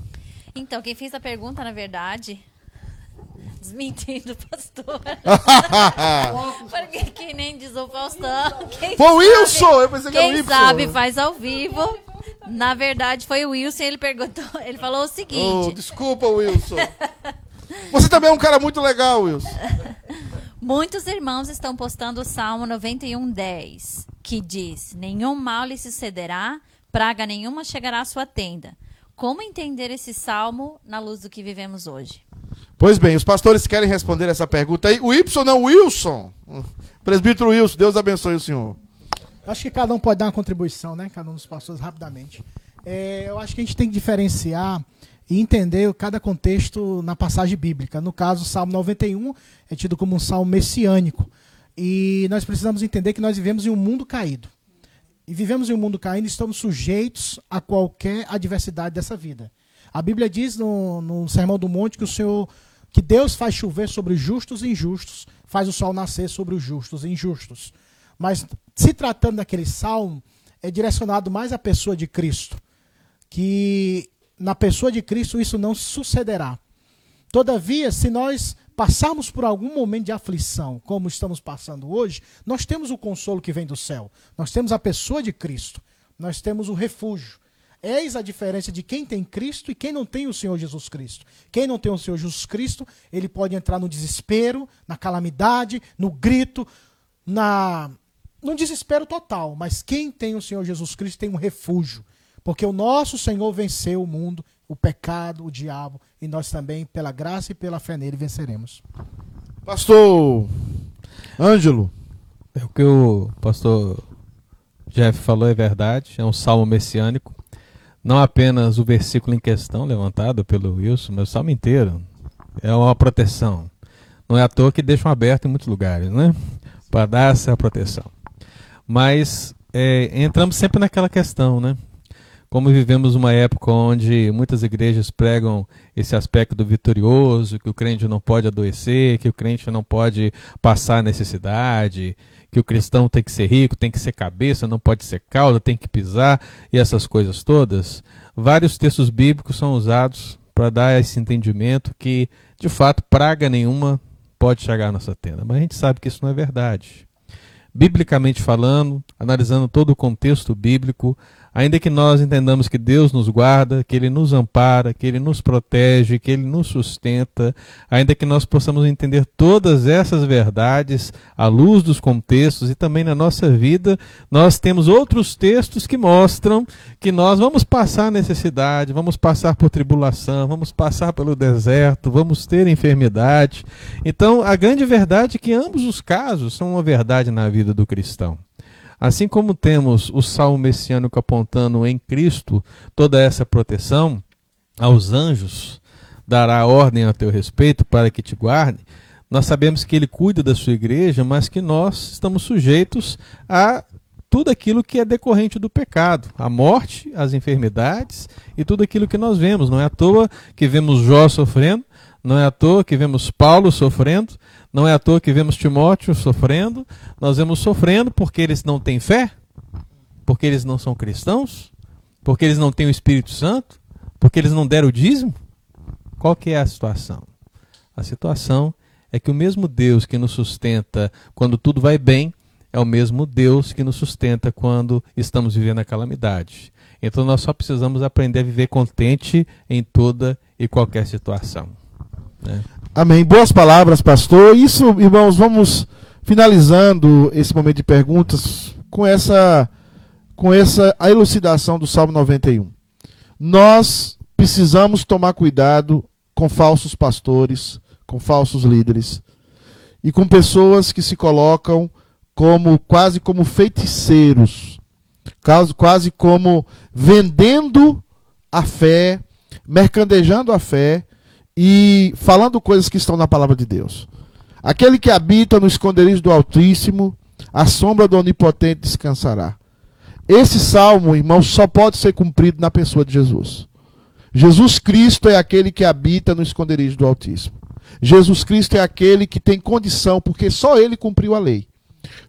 Então, quem fez a pergunta, na verdade, desmentindo o pastor. Porque que nem diz o Faustão. Quem Foi o Wilson! Eu pensei que era o Quem Wilson. sabe faz ao vivo. Na verdade, foi o Wilson, ele perguntou, ele falou o Oh, seguinte: desculpa, Wilson. Você também é um cara muito legal, Wilson. Muitos irmãos estão postando o Salmo 91:10, que diz: Nenhum mal lhe sucederá, praga nenhuma chegará à sua tenda. Como entender esse salmo na luz do que vivemos hoje? Pois bem, os pastores querem responder essa pergunta aí. O Y não, Wilson. Presbítero Wilson, Deus abençoe o senhor. Acho que cada um pode dar uma contribuição, né? Cada um dos pastores, rapidamente. É, eu acho que a gente tem que diferenciar e entender cada contexto na passagem bíblica. No caso, o Salmo 91 é tido como um salmo messiânico. E nós precisamos entender que nós vivemos em um mundo caído. E vivemos em um mundo caído e estamos sujeitos a qualquer adversidade dessa vida. A Bíblia diz no, no Sermão do Monte que o Senhor, que Deus faz chover sobre os justos e injustos, faz o sol nascer sobre os justos e injustos. Mas se tratando daquele salmo, é direcionado mais à pessoa de Cristo, que na pessoa de Cristo isso não sucederá. Todavia, se nós passarmos por algum momento de aflição, como estamos passando hoje, nós temos o consolo que vem do céu. Nós temos a pessoa de Cristo. Nós temos o refúgio. Eis a diferença de quem tem Cristo e quem não tem o Senhor Jesus Cristo. Quem não tem o Senhor Jesus Cristo, ele pode entrar no desespero, na calamidade, no grito, na no desespero total. Mas quem tem o Senhor Jesus Cristo tem um refúgio. Porque o nosso Senhor venceu o mundo, o pecado, o diabo, e nós também, pela graça e pela fé nele, venceremos. Pastor Ângelo. É o que o pastor Jeff falou é verdade, é um salmo messiânico. Não apenas o versículo em questão levantado pelo Wilson, mas o salmo inteiro. É uma proteção. Não é à toa que deixam aberto em muitos lugares, né? Para dar essa proteção. Mas é, entramos sempre naquela questão, né? Como vivemos uma época onde muitas igrejas pregam esse aspecto vitorioso, que o crente não pode adoecer, que o crente não pode passar necessidade, que o cristão tem que ser rico, tem que ser cabeça, não pode ser cauda, tem que pisar e essas coisas todas. Vários textos bíblicos são usados para dar esse entendimento que, de fato, praga nenhuma pode chegar à nossa tenda. Mas a gente sabe que isso não é verdade. Biblicamente falando, analisando todo o contexto bíblico, ainda que nós entendamos que Deus nos guarda, que Ele nos ampara, que Ele nos protege, que Ele nos sustenta, ainda que nós possamos entender todas essas verdades à luz dos contextos e também na nossa vida, nós temos outros textos que mostram que nós vamos passar necessidade, vamos passar por tribulação, vamos passar pelo deserto, vamos ter enfermidade. Então, a grande verdade é que ambos os casos são uma verdade na vida do cristão. Assim como temos o salmo messiânico apontando em Cristo toda essa proteção aos anjos, dará ordem a teu respeito para que te guarde, nós sabemos que ele cuida da sua igreja, mas que nós estamos sujeitos a tudo aquilo que é decorrente do pecado, a morte, as enfermidades e tudo aquilo que nós vemos. Não é à toa que vemos Jó sofrendo, não é à toa que vemos Paulo sofrendo, não é à toa que vemos Timóteo sofrendo, nós vemos sofrendo porque eles não têm fé, porque eles não são cristãos, porque eles não têm o Espírito Santo, porque eles não deram o dízimo. Qual que é a situação? A situação é que o mesmo Deus que nos sustenta quando tudo vai bem é o mesmo Deus que nos sustenta quando estamos vivendo a calamidade. Então nós só precisamos aprender a viver contente em toda e qualquer situação. Né? Amém. Boas palavras, pastor. Isso, irmãos, vamos finalizando esse momento de perguntas com essa com essa a elucidação do Salmo 91. Nós precisamos tomar cuidado com falsos pastores, com falsos líderes e com pessoas que se colocam como quase como feiticeiros, quase como vendendo a fé, mercandejando a fé e falando coisas que estão na palavra de Deus. Aquele que habita no esconderijo do Altíssimo, a sombra do Onipotente descansará. Esse salmo, irmão, só pode ser cumprido na pessoa de Jesus. Jesus Cristo é aquele que habita no esconderijo do Altíssimo. Jesus Cristo é aquele que tem condição, porque só ele cumpriu a lei.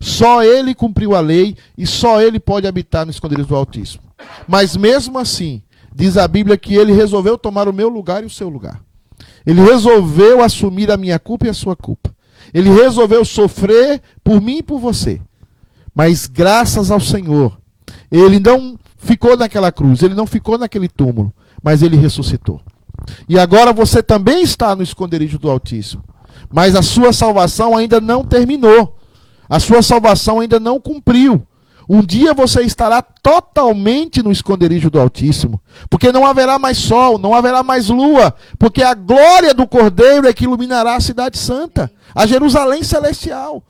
Só ele cumpriu a lei e só ele pode habitar no esconderijo do Altíssimo. Mas mesmo assim, diz a Bíblia que ele resolveu tomar o meu lugar e o seu lugar. Ele resolveu assumir a minha culpa e a sua culpa. Ele resolveu sofrer por mim e por você. Mas graças ao Senhor, ele não ficou naquela cruz, ele não ficou naquele túmulo, mas ele ressuscitou. E agora você também está no esconderijo do Altíssimo. Mas a sua salvação ainda não terminou. A sua salvação ainda não cumpriu. Um dia você estará totalmente no esconderijo do Altíssimo, porque não haverá mais sol, não haverá mais lua, porque a glória do Cordeiro é que iluminará a cidade santa, a Jerusalém celestial.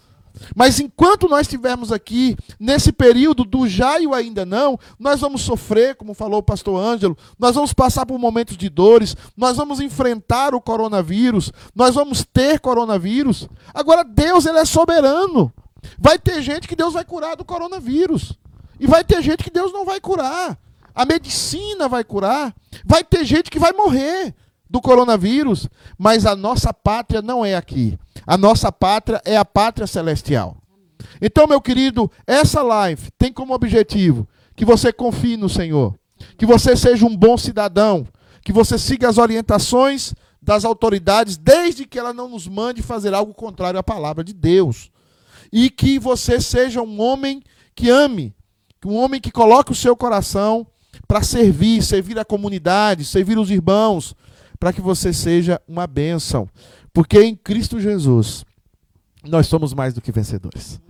Mas enquanto nós estivermos aqui, nesse período do já e o ainda não, nós vamos sofrer, como falou o pastor Ângelo, nós vamos passar por momentos de dores, nós vamos enfrentar o coronavírus, nós vamos ter coronavírus. Agora, Deus, ele é soberano. Vai ter gente que Deus vai curar do coronavírus. E vai ter gente que Deus não vai curar. A medicina vai curar. Vai ter gente que vai morrer do coronavírus. Mas a nossa pátria não é aqui. A nossa pátria é a pátria celestial. Então, meu querido, essa live tem como objetivo que você confie no Senhor, que você seja um bom cidadão, que você siga as orientações das autoridades, desde que ela não nos mande fazer algo contrário à palavra de Deus. E que você seja um homem que ame, um homem que coloque o seu coração para servir, servir a comunidade, servir os irmãos, para que você seja uma bênção. Porque em Cristo Jesus nós somos mais do que vencedores.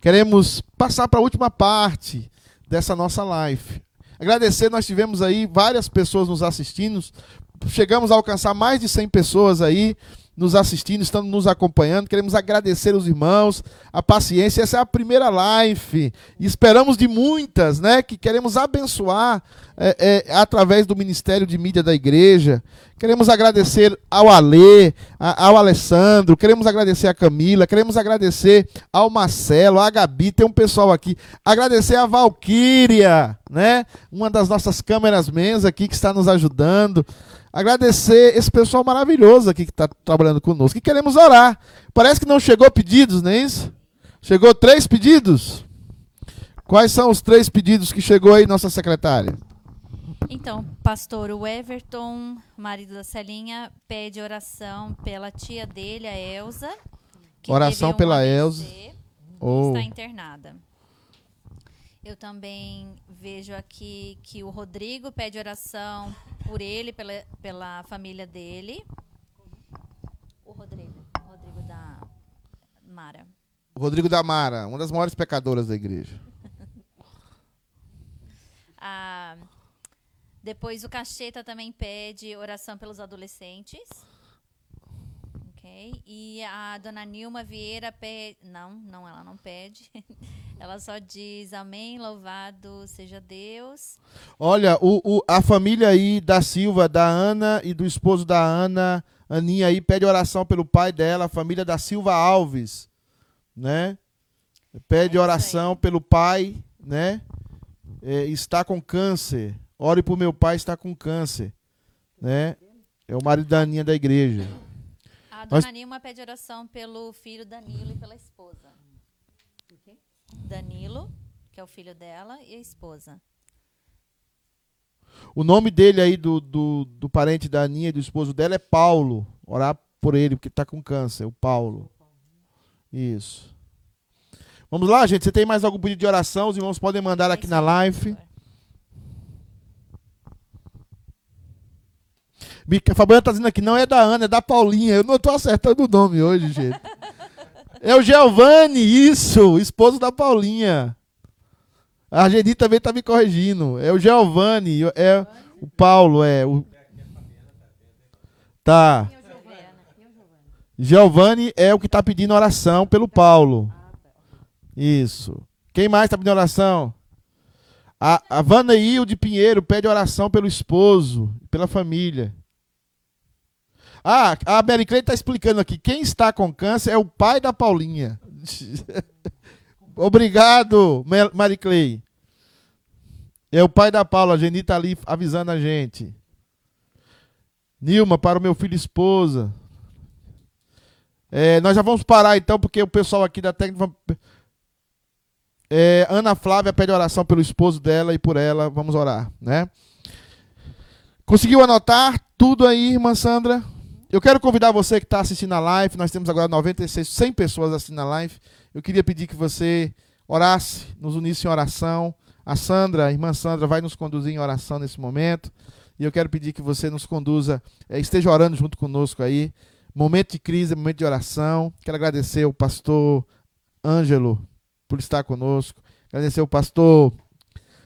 Queremos passar para a última parte dessa nossa live. Agradecer, nós tivemos aí várias pessoas nos assistindo. Chegamos a alcançar mais de 100 pessoas aí nos assistindo, estando nos acompanhando. Queremos agradecer os irmãos, a paciência. Essa é a primeira live. E esperamos de muitas, né? Que queremos abençoar é, é, através do Ministério de Mídia da Igreja. Queremos agradecer ao Alê, a- ao Alessandro, queremos agradecer a Camila, queremos agradecer ao Marcelo, à Gabi, tem um pessoal aqui. Agradecer a Valquíria, né? Uma das nossas câmeras mens aqui que está nos ajudando. Agradecer esse pessoal maravilhoso aqui que está trabalhando conosco. E queremos orar. Parece que não chegou pedidos, não é isso? Chegou três pedidos? Quais são os três pedidos que chegou aí, nossa secretária? Então, pastor, o Everton, marido da Celinha, pede oração pela tia dele, a Elza. Oração pela AVC Elza. e Oh. Está internada. Eu também vejo aqui que o Rodrigo pede oração por ele, pela, pela família dele. O Rodrigo. O Rodrigo da Mara. Rodrigo da Mara, uma das maiores pecadoras da igreja. Ah, depois o Cacheta também pede oração pelos adolescentes. Ok. E a dona Nilma Vieira pede. Não, não, ela não pede. Ela só diz amém, louvado seja Deus. Olha, o, o- a família aí da Silva, da Ana e do esposo da Ana, Aninha aí, pede oração pelo pai dela, a família da Silva Alves, né? Pede É oração pelo pai, né? É, está com câncer. Ore por meu pai, está com câncer, né? É o marido da Aninha da igreja. A Nós- dona Nilma pede oração pelo filho Danilo e pela esposa. Danilo, que é o filho dela, e a esposa. O nome dele aí, do, do, do parente da Aninha e do esposo dela, é Paulo. Orar por ele, porque está com câncer, o Paulo. Isso. Vamos lá, gente. Você tem mais algum pedido de oração? Os irmãos podem mandar aqui na live. Mica- Fabiana tá dizendo aqui, não é da Ana, é da Paulinha. Eu não tô acertando o nome hoje, gente. É o Giovanni, isso, esposo da Paulinha. A Argeni também tá me corrigindo. É o Giovanni, é o Paulo, é o Tá. Giovanni é o que tá pedindo oração pelo Paulo. Isso. Quem mais tá pedindo oração? A, a Vanaíl de Pinheiro pede oração pelo esposo, pela família. Ah, a Mary Clay tá explicando aqui. Quem está com câncer é o pai da Paulinha. Obrigado, Mary Clay. É o pai da Paula. A Geni tá ali avisando a gente. Nilma, para o meu filho e esposa. É, nós já vamos parar então, porque o pessoal aqui da técnica. É, Ana Flávia pede oração pelo esposo dela e por ela. Vamos orar, né? Conseguiu anotar tudo aí, irmã Sandra? Eu quero convidar você que está assistindo a live. Nós temos agora 96, 100 pessoas assistindo a live. Eu queria pedir que você orasse, nos unisse em oração, A Sandra, a irmã Sandra, vai nos conduzir em oração nesse momento. E eu quero pedir que você nos conduza, eh, esteja orando junto conosco aí. Momento de crise, momento de oração. Quero agradecer ao pastor Ângelo por estar conosco. Agradecer ao pastor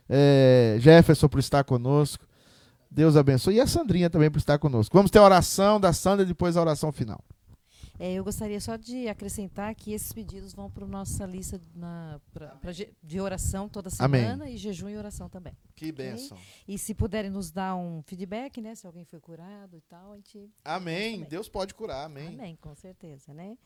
eh, Jefferson por estar conosco. Deus abençoe. E a Sandrinha também por estar conosco. Vamos ter a oração da Sandra e depois a oração final. É, eu gostaria só de acrescentar que esses pedidos vão para a nossa lista na- pra- pra de oração toda Amém. semana e jejum e oração também. Que bênção. E se puderem nos dar um feedback, né? Se alguém foi curado e tal, a gente. Amém. Amém. Deus pode curar. Amém. Amém, com certeza, né?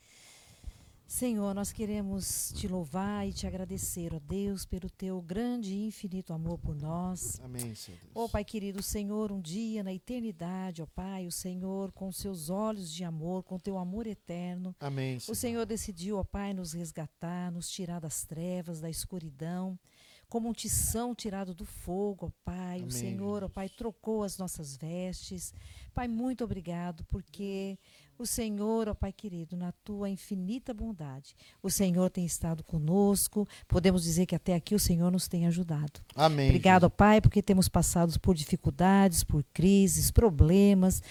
Senhor, nós queremos te louvar e te agradecer, ó Deus, pelo teu grande e infinito amor por nós. Amém, Senhor Deus. Ó Pai querido, o Senhor, um dia na eternidade, ó Pai, o Senhor, com seus olhos de amor, com teu amor eterno, Amém, o Senhor. Senhor decidiu, ó Pai, nos resgatar, nos tirar das trevas, da escuridão, como um tição tirado do fogo, ó Pai. Amém, o Senhor, ó Pai, trocou as nossas vestes. Pai, muito obrigado, porque o Senhor, ó Pai querido, na tua infinita bondade, o Senhor tem estado conosco. Podemos dizer que até aqui o Senhor nos tem ajudado. Amém. Obrigado, ó Pai, porque temos passado por dificuldades, por crises, problemas.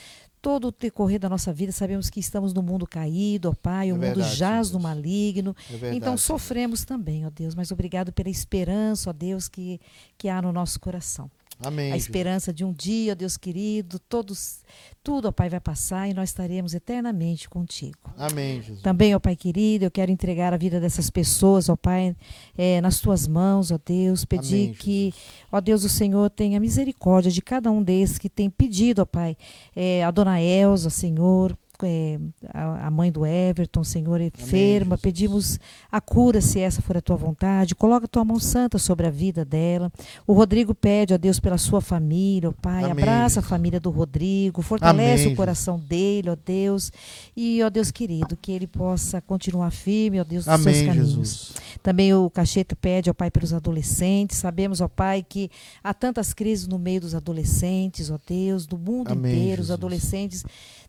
Todo o decorrer da nossa vida, sabemos que estamos no mundo caído, ó Pai, o É mundo verdade, jaz Senhor no Deus. maligno. É verdade, então sofremos também, ó Deus, mas obrigado pela esperança, ó Deus, que, que há no nosso coração. Amém. A esperança de um dia, Deus querido, todos, tudo, ó Pai, vai passar e nós estaremos eternamente contigo. Amém, Jesus. Também, ó Pai querido, eu quero entregar a vida dessas pessoas, ó Pai, eh, nas tuas mãos, ó Deus. Pedir Amém, que, ó Deus, o Senhor tenha misericórdia de cada um desses que tem pedido, ó Pai, eh, a dona Elza, Senhor. Eh, a, a mãe do Everton, Senhor, enferma, Jesus. pedimos a cura, se essa for a tua vontade. Coloca a tua mão santa sobre a vida dela. O Rodrigo pede, ó Deus, pela sua família, ó Pai. Amém, Abraça a Jesus. família do Rodrigo, fortalece Amém, o coração dele, ó Deus. E, ó Deus querido, que ele possa continuar firme, ó Deus, dos seus Amém, caminhos. Jesus. Também o Cacheta pede, ó Pai, pelos adolescentes. Sabemos, ó Pai, que há tantas crises no meio dos adolescentes, ó Deus, do mundo Amém, inteiro. Os Jesus. adolescentes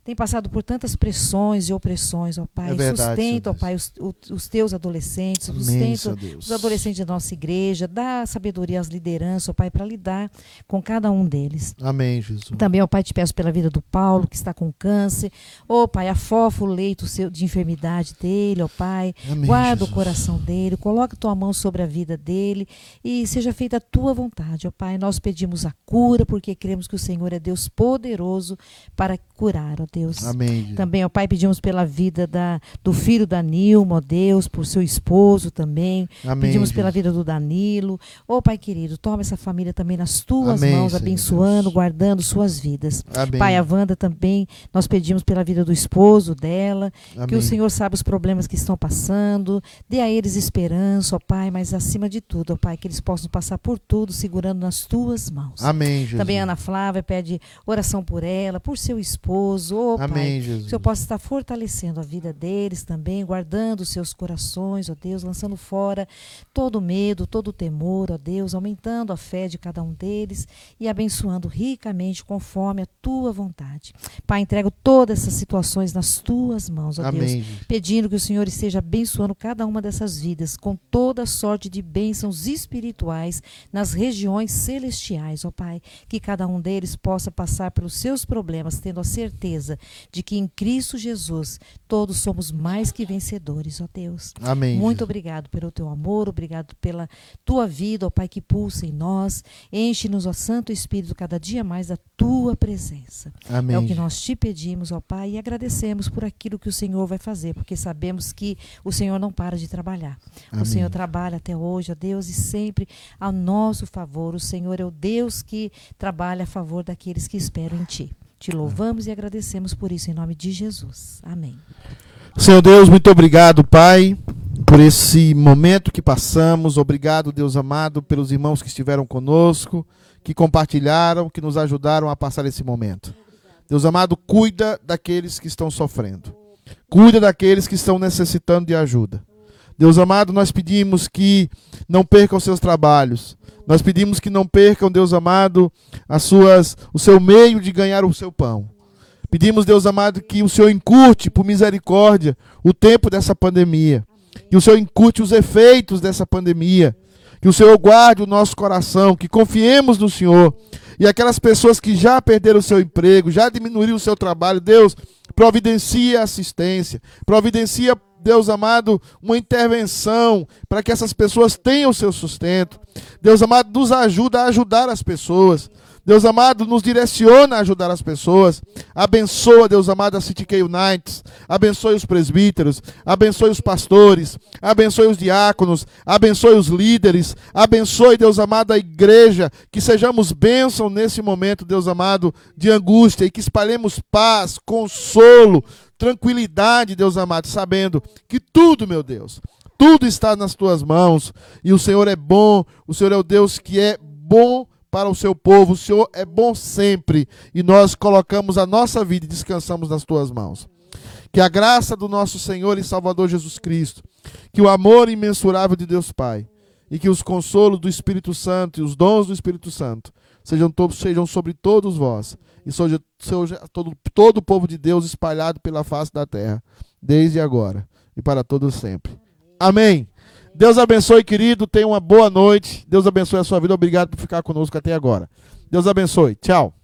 têm passado por tantas pressões e opressões, ó Pai. É verdade, Sustenta, ó Pai, os, o- os teus adolescentes, Amém, sustenta os adolescentes da nossa igreja, dá sabedoria às lideranças, ó Pai, para lidar com cada um deles. Amém, Jesus. Também, ó Pai, te peço pela vida do Paulo, que está com câncer. Ó Pai, afofa o leito seu de enfermidade dele, ó Pai. Amém, Guarda o Jesus. coração dele, coloca tua mão sobre a vida dele e seja feita a tua vontade, ó Pai. Nós pedimos a cura porque cremos que o Senhor é Deus poderoso para curar, ó Deus. Amém. Também, ó Pai, pedimos pela vida da, do filho da Nilma, ó Deus, por seu esposo também. Amém, Pedimos pela vida do Danilo. Ô Pai querido, toma essa família também nas tuas Amém, mãos, Senhor abençoando, Deus. guardando suas vidas. Amém. Pai, a Wanda também, nós pedimos pela vida do esposo dela, que Amém. o Senhor sabe os problemas que estão passando, dê a eles esperança, ó Pai, mas acima de tudo, ó Pai, que eles possam passar por tudo segurando nas tuas mãos. Amém, Jesus. Também a Ana Flávia pede oração por ela, por seu esposo, Pai. Amém, Que Jesus. o Senhor possa estar fortalecendo a vida deles também, guardando os seus corações, ó Deus, lançando fora todo o medo, todo o temor, ó Deus, aumentando a fé de cada um deles e abençoando ricamente conforme a tua vontade. Pai, entrego todas essas situações nas tuas mãos, ó Deus, Amém, Jesus. pedindo que o Senhor esteja abençoando cada uma dessas vidas com toda sorte de bênçãos espirituais nas regiões celestiais, ó Pai, que cada um deles possa passar pelos seus problemas, tendo a certeza de que em Cristo Jesus todos somos mais que vencedores, ó Deus. Amém. Muito obrigado pelo teu amor, obrigado pela tua vida, ó Pai, que pulsa em nós. Enche-nos, ó Santo Espírito, cada dia mais da tua presença. Amém. É o que nós te pedimos, ó Pai, e agradecemos por aquilo que o Senhor vai fazer, porque sabemos que o Senhor não para de trabalhar. Amém. O Senhor trabalha até hoje, ó Deus, e sempre a nosso favor. O Senhor é o Deus que trabalha a favor daqueles que esperam em Ti. Te louvamos e agradecemos por isso, em nome de Jesus. Amém. Senhor Deus, muito obrigado, Pai, por esse momento que passamos. Obrigado, Deus amado, pelos irmãos que estiveram conosco, que compartilharam, que nos ajudaram a passar esse momento. Deus amado, cuida daqueles que estão sofrendo. Cuida daqueles que estão necessitando de ajuda. Deus amado, nós pedimos que não percam seus trabalhos. Nós pedimos que não percam, Deus amado, as suas, o seu meio de ganhar o seu pão. Pedimos, Deus amado, que o Senhor encurte, por misericórdia, o tempo dessa pandemia. Que o Senhor encurte os efeitos dessa pandemia. Que o Senhor guarde o nosso coração, que confiemos no Senhor. E aquelas pessoas que já perderam o seu emprego, já diminuíram o seu trabalho, Deus, providencia assistência, providencia, Deus amado, uma intervenção para que essas pessoas tenham o seu sustento. Deus amado, nos ajuda a ajudar as pessoas. Deus amado, nos direciona a ajudar as pessoas. Abençoa, Deus amado, a City K Unites. Abençoe os presbíteros. Abençoe os pastores. Abençoe os diáconos. Abençoe os líderes. Abençoe, Deus amado, a igreja. Que sejamos bênção nesse momento, Deus amado, de angústia. E que espalhemos paz, consolo, tranquilidade, Deus amado, sabendo que tudo, meu Deus, tudo está nas tuas mãos. E o Senhor é bom. O Senhor é o Deus que é bom para o seu povo. O Senhor é bom sempre e nós colocamos a nossa vida e descansamos nas tuas mãos. Que a graça do nosso Senhor e Salvador Jesus Cristo, que o amor imensurável de Deus Pai e que os consolos do Espírito Santo e os dons do Espírito Santo sejam, todos, sejam sobre todos vós e seja todo, todo o povo de Deus espalhado pela face da terra, desde agora e para todos sempre. Amém. Deus abençoe, querido. Tenha uma boa noite. Deus abençoe a sua vida. Obrigado por ficar conosco até agora. Deus abençoe. Tchau.